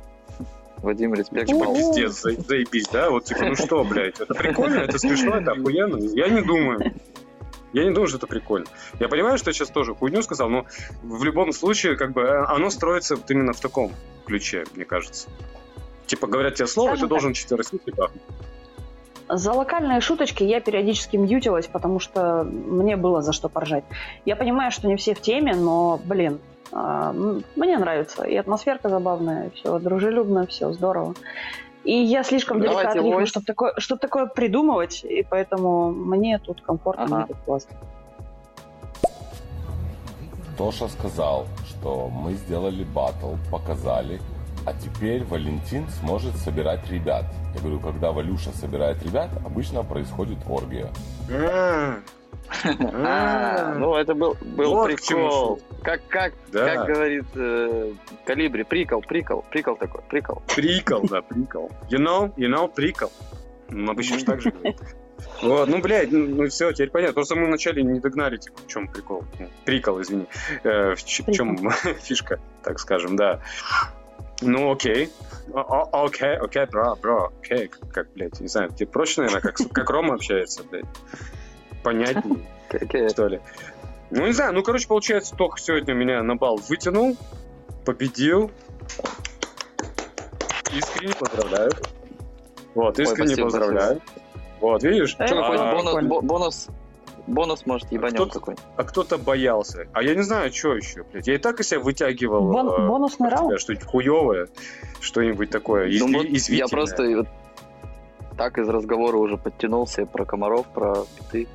Вадим, респект. Типа, пиздец, за- заебись, да? Вот типа, ну что, блядь, это прикольно, это смешно, это охуенно? Я не думаю. Я не думаю, что это прикольно. Я понимаю, что я сейчас тоже хуйню сказал, но в любом случае, как бы, э, оно строится вот именно в таком ключе, мне кажется. Типа, говорят тебе слово, и ты Скажем должен четверостишь, типа, За локальные шуточки я периодически мьютилась, потому что мне было за что поржать. Я понимаю, что не все в теме, но, блин, а, мне нравится. И атмосферка забавная, все дружелюбно, все здорово. И я слишком далека Давайте от рифма, войс. чтобы такое, чтоб такое придумывать, и поэтому мне тут комфортно, Ага. мне тут классно. Тоша сказал, что мы сделали батл, показали, а теперь Валентин сможет собирать ребят. Я говорю, когда Валюша собирает ребят, обычно происходит оргия. «А, А, ну это был, был Вот прикол. Как, как, Да. как говорит э, Калибри, прикол, прикол, прикол такой, прикол. Прикол, да, прикол. You know, you know, прикол. Ну, обычно же так же. Вот, ну, блядь, ну, ну все, теперь понятно. Просто мы вначале не догнали, типа, в чем прикол. Ну, Прикол, извини. Э, в ч- в чем фишка, так скажем, да. Ну, окей. О- Окей, окей, бро, бро, окей. Как, как, блядь, не знаю, тебе проще, наверное, как, как Рома общается, блядь. Понятнее, что ли. Ну, не знаю, ну, короче, получается, только сегодня меня на бал вытянул, победил. Искренне поздравляю. Вот, искренне поздравляю. Вот, видишь? Э, Что, А- бонус, бонус, бонус, может, ебанем Кто-то- какой а кто-то боялся. А я не знаю, что еще, блядь. Я и так из себя вытягивал Бон- э, бонусный раунд? что-нибудь хуевое, что-нибудь такое, Ну изви- вот я просто вот так из разговора уже подтянулся про комаров, про биты.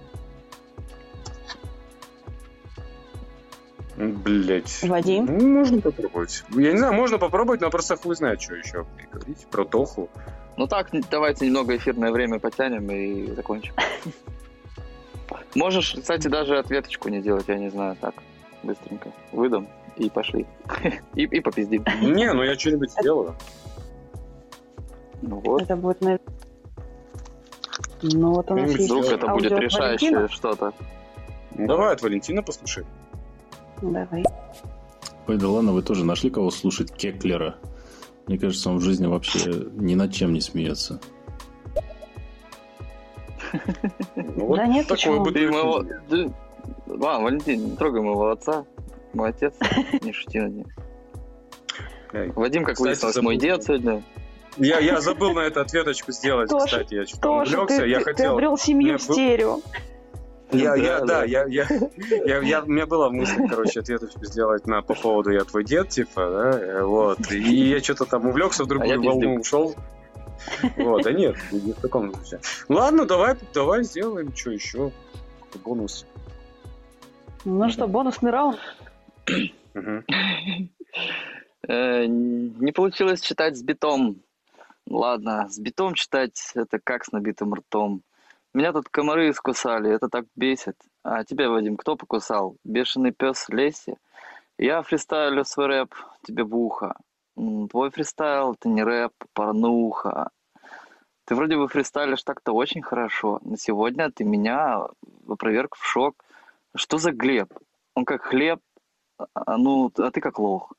Блять. Вадим? Ну, можно попробовать. Я не знаю, можно попробовать, но просто хуй знает, что еще говорить. Про Тоху. Ну так, давайте немного эфирное время потянем и закончим. Можешь, кстати, даже ответочку не делать, я не знаю, так, быстренько. Выдам и пошли. И, и попиздим. Не, ну я что-нибудь сделаю. Ну вот. Это будет, на... Ну вот у нас есть Вдруг это будет решающее что-то. Давай от Валентина послушай. Давай. Ой, да ладно, вы тоже нашли кого слушать Кеклера? Мне кажется, он в жизни вообще ни над чем не смеется. Ну, вот Да нет, такой почему? бы Ты моего... ты- Ладно, Валентин, не трогай моего отца. Мой отец, не шути над ним. Вадим, как выяснилось, мой дед сегодня. Я, я забыл на это ответочку сделать, кстати. Я что-то Тоже увлекся, ты, я ты- ты хотел... обрел семью в стерео. Я, я, Да, я, я, я, я, у меня была мысль, короче, ответочку сделать на по поводу «Я твой дед», типа, да, э, вот, и я что-то там увлекся, в другую А волну ушел. Вот, да нет, не в таком духе. Ладно, давай, давай сделаем, что еще, бонус. Ну что, бонусный раунд? Э, Не получилось читать с битом. Ладно, с битом читать это как с набитым ртом. Меня тут комары искусали, это так бесит. А тебя, Вадим, кто покусал? Бешеный пес Леси? Я фристайлю свой рэп тебе в ухо. Твой фристайл — это не рэп, порнуха. Ты вроде бы фристайлишь так-то очень хорошо, но сегодня ты меня опроверг в шок. Что за Глеб? Он как хлеб, а, ну, а ты как лох.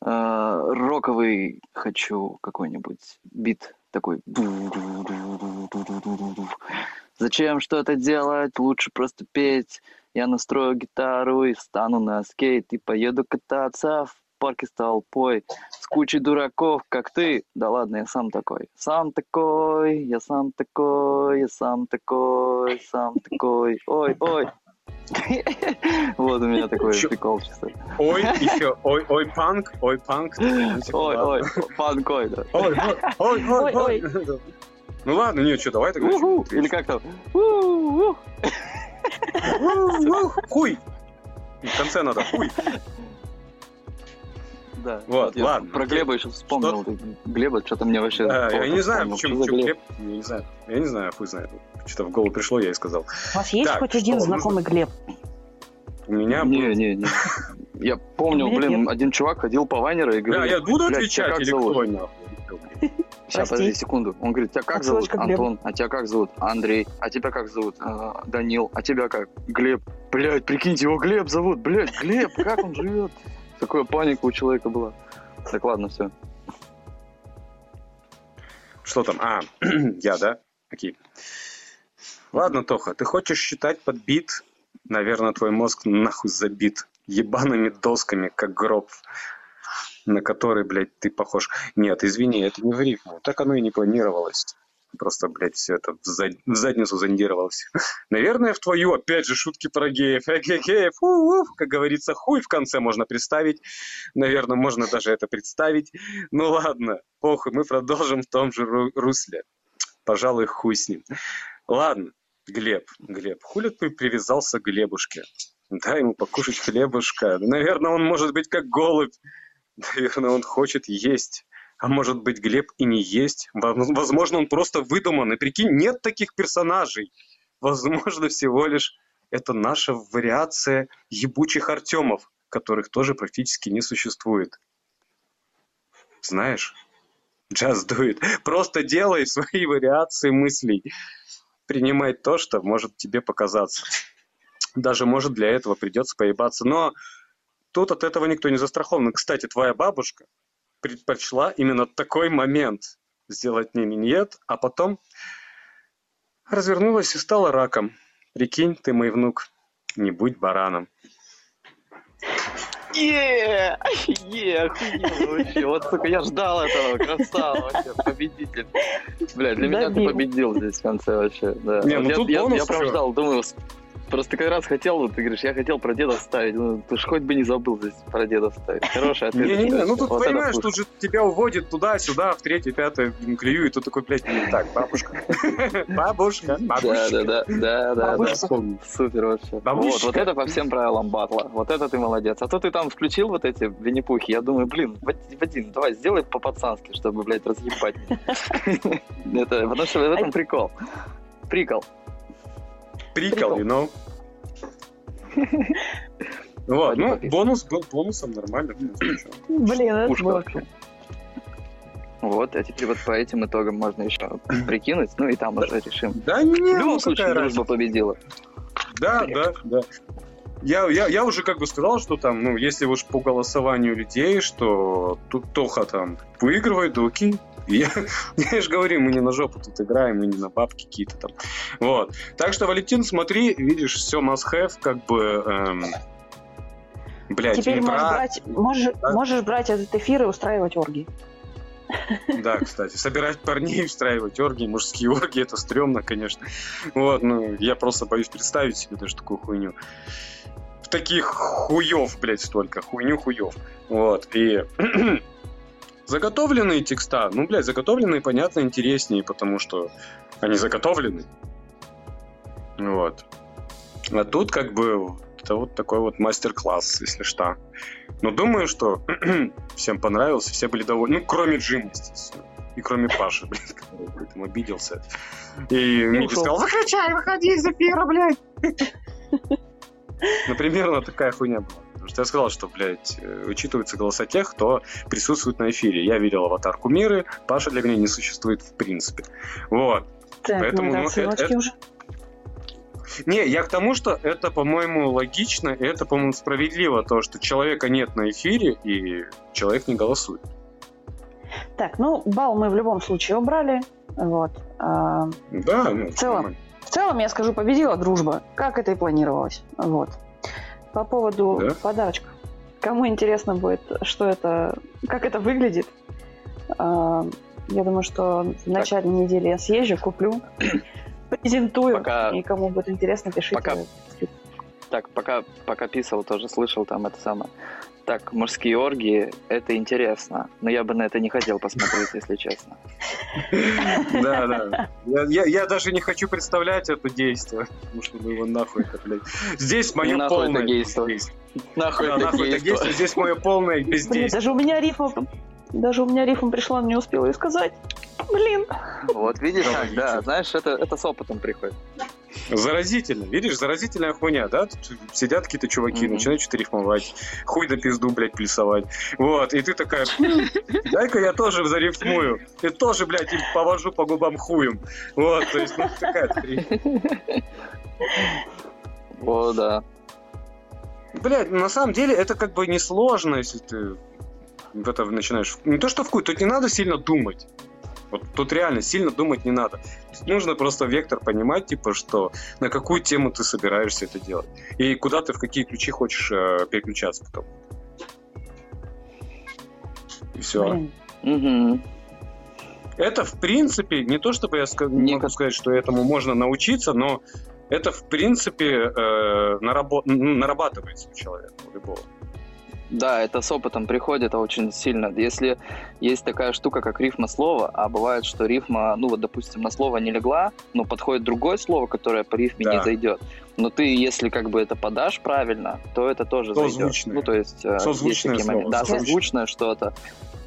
А, Роковый хочу какой-нибудь бит такой. Зачем что-то делать? Лучше просто петь. Я настрою гитару и встану на скейт и поеду кататься в парке с толпой с кучей дураков, как ты. Да ладно, я сам такой. Сам такой, я сам такой, я сам такой, сам такой. Ой, ой. Вот у меня такой прикол чисто. Ой, еще, ой, ой, панк, ой, панк. Ой, ой, панкой, да. ой, ой, ой, ой, ой. Ну ладно, не, что, давай тогда Или как там? Хуй! В конце надо хуй. Да. Вот, я ладно. Про Глеба еще вспомнил. Глеба, что-то мне вообще... А, я не знаю, почему, Что Глеб? Глеб, я не знаю, я не знаю, хуй знает. Что-то в голову пришло, я и сказал. У вас есть Так, хоть один что, знакомый Глеб? У меня... Не, не, не. Я помню, блин, нет. один чувак ходил по Вайнеру и Бля, говорил... я буду «Блядь, тебя отвечать как или зовут?» кто нахуй? Сейчас, Прости. подожди секунду. Он говорит, тебя как зовут? Отсылочка к Глебу. Антон. А тебя как зовут? Андрей. А тебя как зовут? «А, Данил. А тебя как? Глеб. Блядь, прикиньте, его Глеб зовут. Блядь, Глеб, как он живет? Такая паника у человека была. Так ладно, все. Что там? А, я, да? Окей. Ладно, Тоха, ты хочешь считать под бит? Наверное, твой мозг нахуй забит ебаными досками, как гроб, на который, блядь, ты похож. Нет, извини, это не в рифму. Так оно и не планировалось. Просто, блядь, все это в, зад- в задницу зондировалось. Наверное, в твою, опять же, шутки про геев. Э, ге- геев, у-у, как говорится, хуй в конце можно представить. Наверное, можно даже это представить. Ну ладно, похуй, мы продолжим в том же ру- русле. Пожалуй, хуй с ним. Ладно, Глеб, Глеб, хули ты привязался к Глебушке? Дай ему покушать хлебушка. Наверное, он может быть как голубь. Наверное, он хочет есть. А может быть, Глеб и не есть. Воз- Возможно, он просто выдуман. И прикинь, нет таких персонажей. Возможно, всего лишь это наша вариация ебучих Артемов, которых тоже практически не существует. Знаешь, do it. Просто делай свои вариации мыслей. Принимай то, что может тебе показаться. Даже, может, для этого придется поебаться. Но тут от этого никто не застрахован. Кстати, твоя бабушка предпочла именно такой момент сделать мне миньет, а потом развернулась и стала раком. Прикинь, ты мой внук, не будь бараном. Е, е, охуенно вообще. Вот, сука, я ждал этого. Красава вообще, победитель. Бля, для меня ты победил здесь в конце вообще. Да. Не, ну тут я, я- бонус я прям всё. ждал, думаю, просто как раз хотел, вот ты говоришь, я хотел про деда вставить. Ну, ты ж хоть бы не забыл здесь про деда вставить. Хороший ответ. Не-не-не, ну тут Вот понимаешь, тут же тебя уводит туда-сюда, в третье, пятое клюю, и тут такой, блядь, ну так, бабушка. Бабушка, Да, да, бабушка. да, да, да, да. Вспомни. Супер вообще. Вот, вот это по всем правилам батла. Вот это ты молодец. А то ты там включил вот эти винни-пухи. Я думаю, блин, Вад- Вадим, давай сделай по-пацански, чтобы, блядь, разъебать. Это, потому что в этом прикол. Прикол. Прикол, you know? Вот, ну, бонус был бонусом, нормально. Блин, это было вообще. Вот, а теперь вот по этим итогам можно еще прикинуть, ну и там уже решим. Да не, В любом ну случае, дружба победила. Да, да, да. Я, я, я уже как бы сказал, что там, ну, если уж по голосованию людей, что тут Тоха там выигрывает, да окей. Я, я же говорю, мы не на жопу тут играем, мы не на бабки какие-то там. Вот. Так что, Валентин, смотри, видишь, все must have, как бы... Эм, блядь, Теперь можешь про- брать, можешь, Да. можешь брать этот эфир и устраивать оргии. Да, кстати, собирать парней, устраивать оргии, мужские оргии, это стрёмно, конечно. Вот, ну, я просто боюсь представить себе даже такую хуйню. Таких хуев, блядь, столько, хуйню хуев. Вот, и заготовленные текста, ну, блядь, заготовленные, понятно, интереснее, потому что они заготовлены. Вот. А тут как бы это вот такой вот мастер-класс, если что. Но думаю, что всем понравилось, все были довольны. Ну, кроме Джима, естественно. И кроме Паши, блядь, который этом обиделся. И ушел. сказал, выключай, выходи из эфира, блядь. Ну, примерно такая хуйня была. Что я сказал, что, блядь, э, учитываются голоса тех, кто присутствует на эфире. Я видел аватарку Миры, Паша для меня не существует в принципе. Вот. Так, Поэтому, ну, да, ну, ссылочки это- уже. Не, я к тому, что это, по-моему, логично, и это, по-моему, справедливо, то, что человека нет на эфире, и человек не голосует. Так, ну, балл мы в любом случае убрали. Вот. А, Да, ну, В целом. нормально. В целом, я скажу, победила дружба, как это и планировалось. Вот. По поводу Да? подарочка. Кому интересно будет, что это, как это выглядит, а, я думаю, что в начале недели я съезжу, куплю, презентую, Пока- и кому будет интересно, пишите. пока- Так, пока, пока писал, тоже слышал там это самое. Так, мужские оргии, это интересно. Но я бы на это не хотел посмотреть, если честно. Да, да. Я, даже не хочу представлять это действие, потому что ну его нахуй это, блядь. Здесь мое полное бездействие. Нахуй это действие, здесь мое полное бездействие. даже у меня рифма, даже у меня рифма пришла, но не успела ее сказать. Блин. Вот видишь, Да, знаешь, это, это с опытом приходит. Заразительно, видишь, заразительная хуйня, да? Тут сидят какие-то чуваки, Мгм. начинают что-то рифмовать, хуй да пизду, блядь, плясовать. Вот, и ты такая, «М, дай-ка я тоже зарифмую. И тоже, блядь, им повожу по губам хуем. Вот, то есть, ну, такая. О, да. Блядь, на самом деле это как бы несложно, если ты в это начинаешь... Не то, что в хуй, тут не надо сильно думать. Вот тут реально сильно думать не надо. Тут нужно просто вектор понимать, типа, что на какую тему ты собираешься это делать. И куда ты, в какие ключи хочешь э, переключаться потом. И все. Это, в принципе, не то, чтобы я ска- Не могу как- сказать, что этому можно научиться, но это, в принципе, э, нарабо- нарабатывается у человека, у любого. Да, это с опытом приходит очень сильно. Если есть такая штука, как рифма слова, а бывает, что рифма, ну вот, допустим, на слово не легла, но подходит другое слово, которое по рифме Да. не зайдет. Но ты, если как бы это подашь правильно, то это тоже зайдет. Созвучное. Ну, то есть, э, есть Созвучное такие слово, моменты. Да, созвучное. созвучное что-то.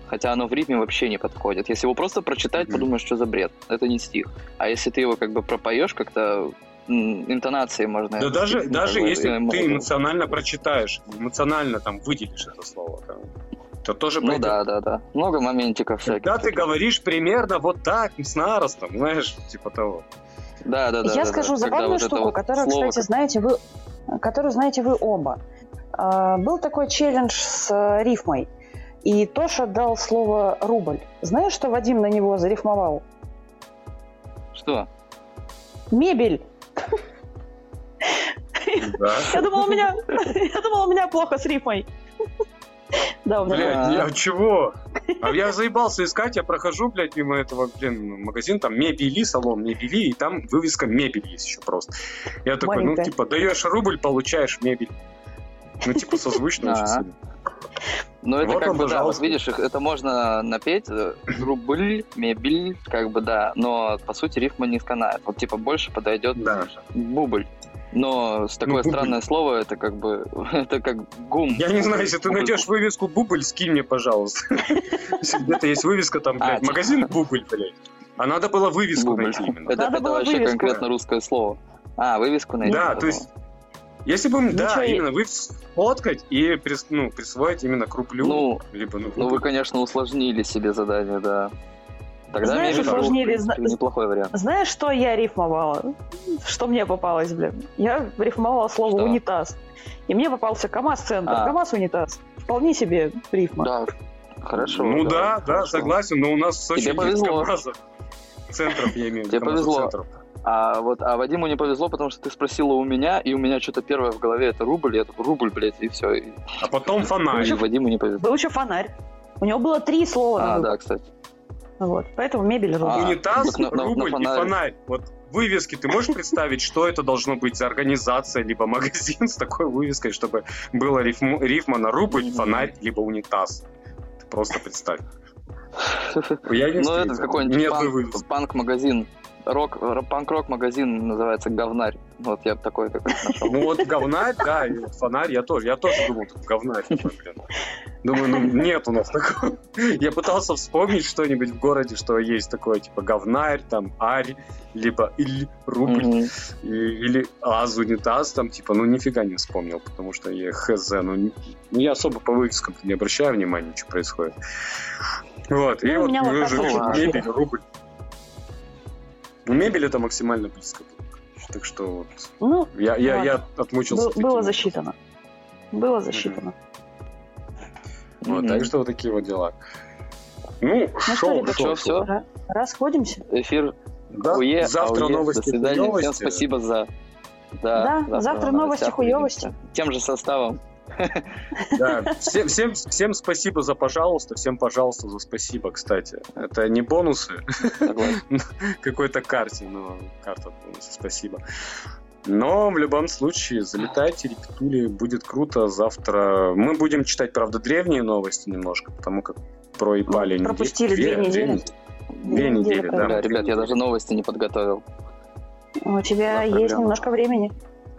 Хотя оно в рифме вообще не подходит. Если его просто прочитать, Мгм. подумаешь, что за бред. Это не стих. А если ты его как бы пропоешь как-то м, интонацией можно... Да даже, ну, даже если ты эмоционально прочитаешь, эмоционально там выделишь это слово, там, то тоже Ну пойдет. да, да, да. Много моментиков всяких. Когда ты говоришь примерно вот так, с наростом, знаешь, типа того. Да, да, да. я да, скажу да. Забавную вот штуку, вот которую, слово, кстати, знаете вы, которую знаете вы оба. А, Был такой челлендж с э, рифмой. И Тоша дал слово «рубль». Знаешь, что Вадим на него зарифмовал? Что? Мебель. Да. Я думала, у меня, я думала, у меня плохо с рифмой. Да, у меня. Блядь, я чего? А я заебался искать, я прохожу, блядь, мимо этого, блин, магазин, там мебели, салон мебели, и там вывеска мебель есть еще просто. Я такой, ну, типа, даешь рубль, получаешь мебель. Ну, типа, созвучно очень сильно. Ну, это Вот как бы, да, вот видишь, их- это можно напеть, э, рубль, мебель, как бы, да, но, по сути, рифма не сканает. Вот, типа, больше подойдет Да. бубль. Но с такое бубль. странное слово, это как бы, это как гум. Я не знаю, если ты найдешь вывеску Бубль, скинь мне, пожалуйста. Если где-то есть вывеска, там, А, блядь, типа- магазин Бубль, блядь. А надо было вывеску найти именно. Это, вообще конкретно русское слово. А, вывеску найти. Да, то есть, если бы, да, Ничего, и- именно вы сфоткать и прис- ну, присвоить именно к рублю, Ну, либо, ну, ну, вы, конечно, усложнили себе задание, да. Тогда Знаешь, усложнили, зна- неплохой вариант. Знаешь, что я рифмовала? Что мне попалось, блин? Я рифмовала слово Что? унитаз. И мне попался КАМАЗ-центр. А. КАМАЗ-унитаз. Вполне себе рифма. Да, хорошо. Ну да, да, хорошо. согласен, но у нас в Сочи Тебе повезло. КамАЗов. Центров, я имею в Тебе виду, повезло. КамАЗов-центров. А вот а Вадиму не повезло, потому что ты спросила у меня, и у меня что-то первое в голове это рубль, я такой, рубль, блядь, и все. И, А потом фонарь. и Вадиму не повезло. Был еще фонарь. У него было три слова А, да, кстати. Вот. Поэтому мебель рубль. А, Унитаз, на- на- на рубль и фонарь. фонарь. Вот вывески, ты можешь представить, что это должно быть за организация, либо магазин с такой вывеской, чтобы было рифму- рифма на рубль, фонарь, либо унитаз. Ты просто представь. Я не Ну, это какой-нибудь панк-магазин. Рок, панк-рок магазин называется Говнарь. Вот я такой какой-то нашел. Ну вот говнарь, да, и вот фонарь, я тоже, я тоже думал, тут говнарь. Думаю, ну нет у нас такого. Я пытался вспомнить что-нибудь в городе, что есть такое, типа говнарь, там, арь, либо иль, рубль, или аз, унитаз, там, типа, ну нифига не вспомнил, потому что я хз, ну, не- ну, я особо по вывескам не обращаю внимания, что происходит. Вот, и Ну, у вот меня вот мебель, рубль. Ну, мебель это максимально близко было. Так что вот Ну, я, я, Ладно. я отмучился. таким было образом. засчитано. Было засчитано. Вот, Мгм. так что вот такие вот дела. Ну, что, шоу, ребят, шоу. Ра- Расходимся? Эфир Да, Уе, завтра ауе. новости, До свидания. хуёвости. Всем спасибо за... Да, завтра на новости, увидимся. Тем же составом. Да, всем, всем, всем спасибо за пожалуйста, всем пожалуйста за спасибо, кстати. Это не бонусы какой-то карте, но карта бонусы, спасибо. Но в любом случае, залетайте, репетули, будет круто. Завтра мы будем читать, правда, древние новости немножко, потому как про Ипали Ну, пропустили две недели. Две недели, да. Да, ребят, я даже новости не подготовил. У тебя Да, есть проблема. немножко времени.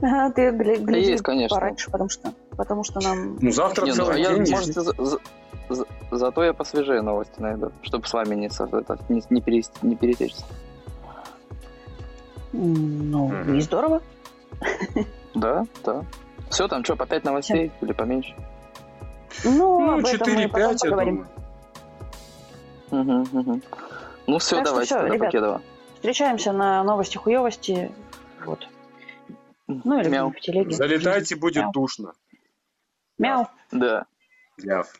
Ага, ты гля- гляди есть, конечно. пораньше, потому что, потому что нам... Ну, завтра Не, ну, целый я, день. можете, за- за- за- зато я посвежее новости найду, чтобы с вами не, это, не, не, перес- не пересечься. Ну, Мгм. и здорово. Да, да. Все, там что, по 5 новостей или поменьше? Ну, Ну, об этом мы 4-5, потом я думаю. Угу, угу. Ну все, Так что давайте всё, тогда, ребят. Покедова. Встречаемся на новости хуевости. Вот. Ну, или Мяу. в телеге. Залетайте, будет Мяу. душно. Мяу. Да. Яв.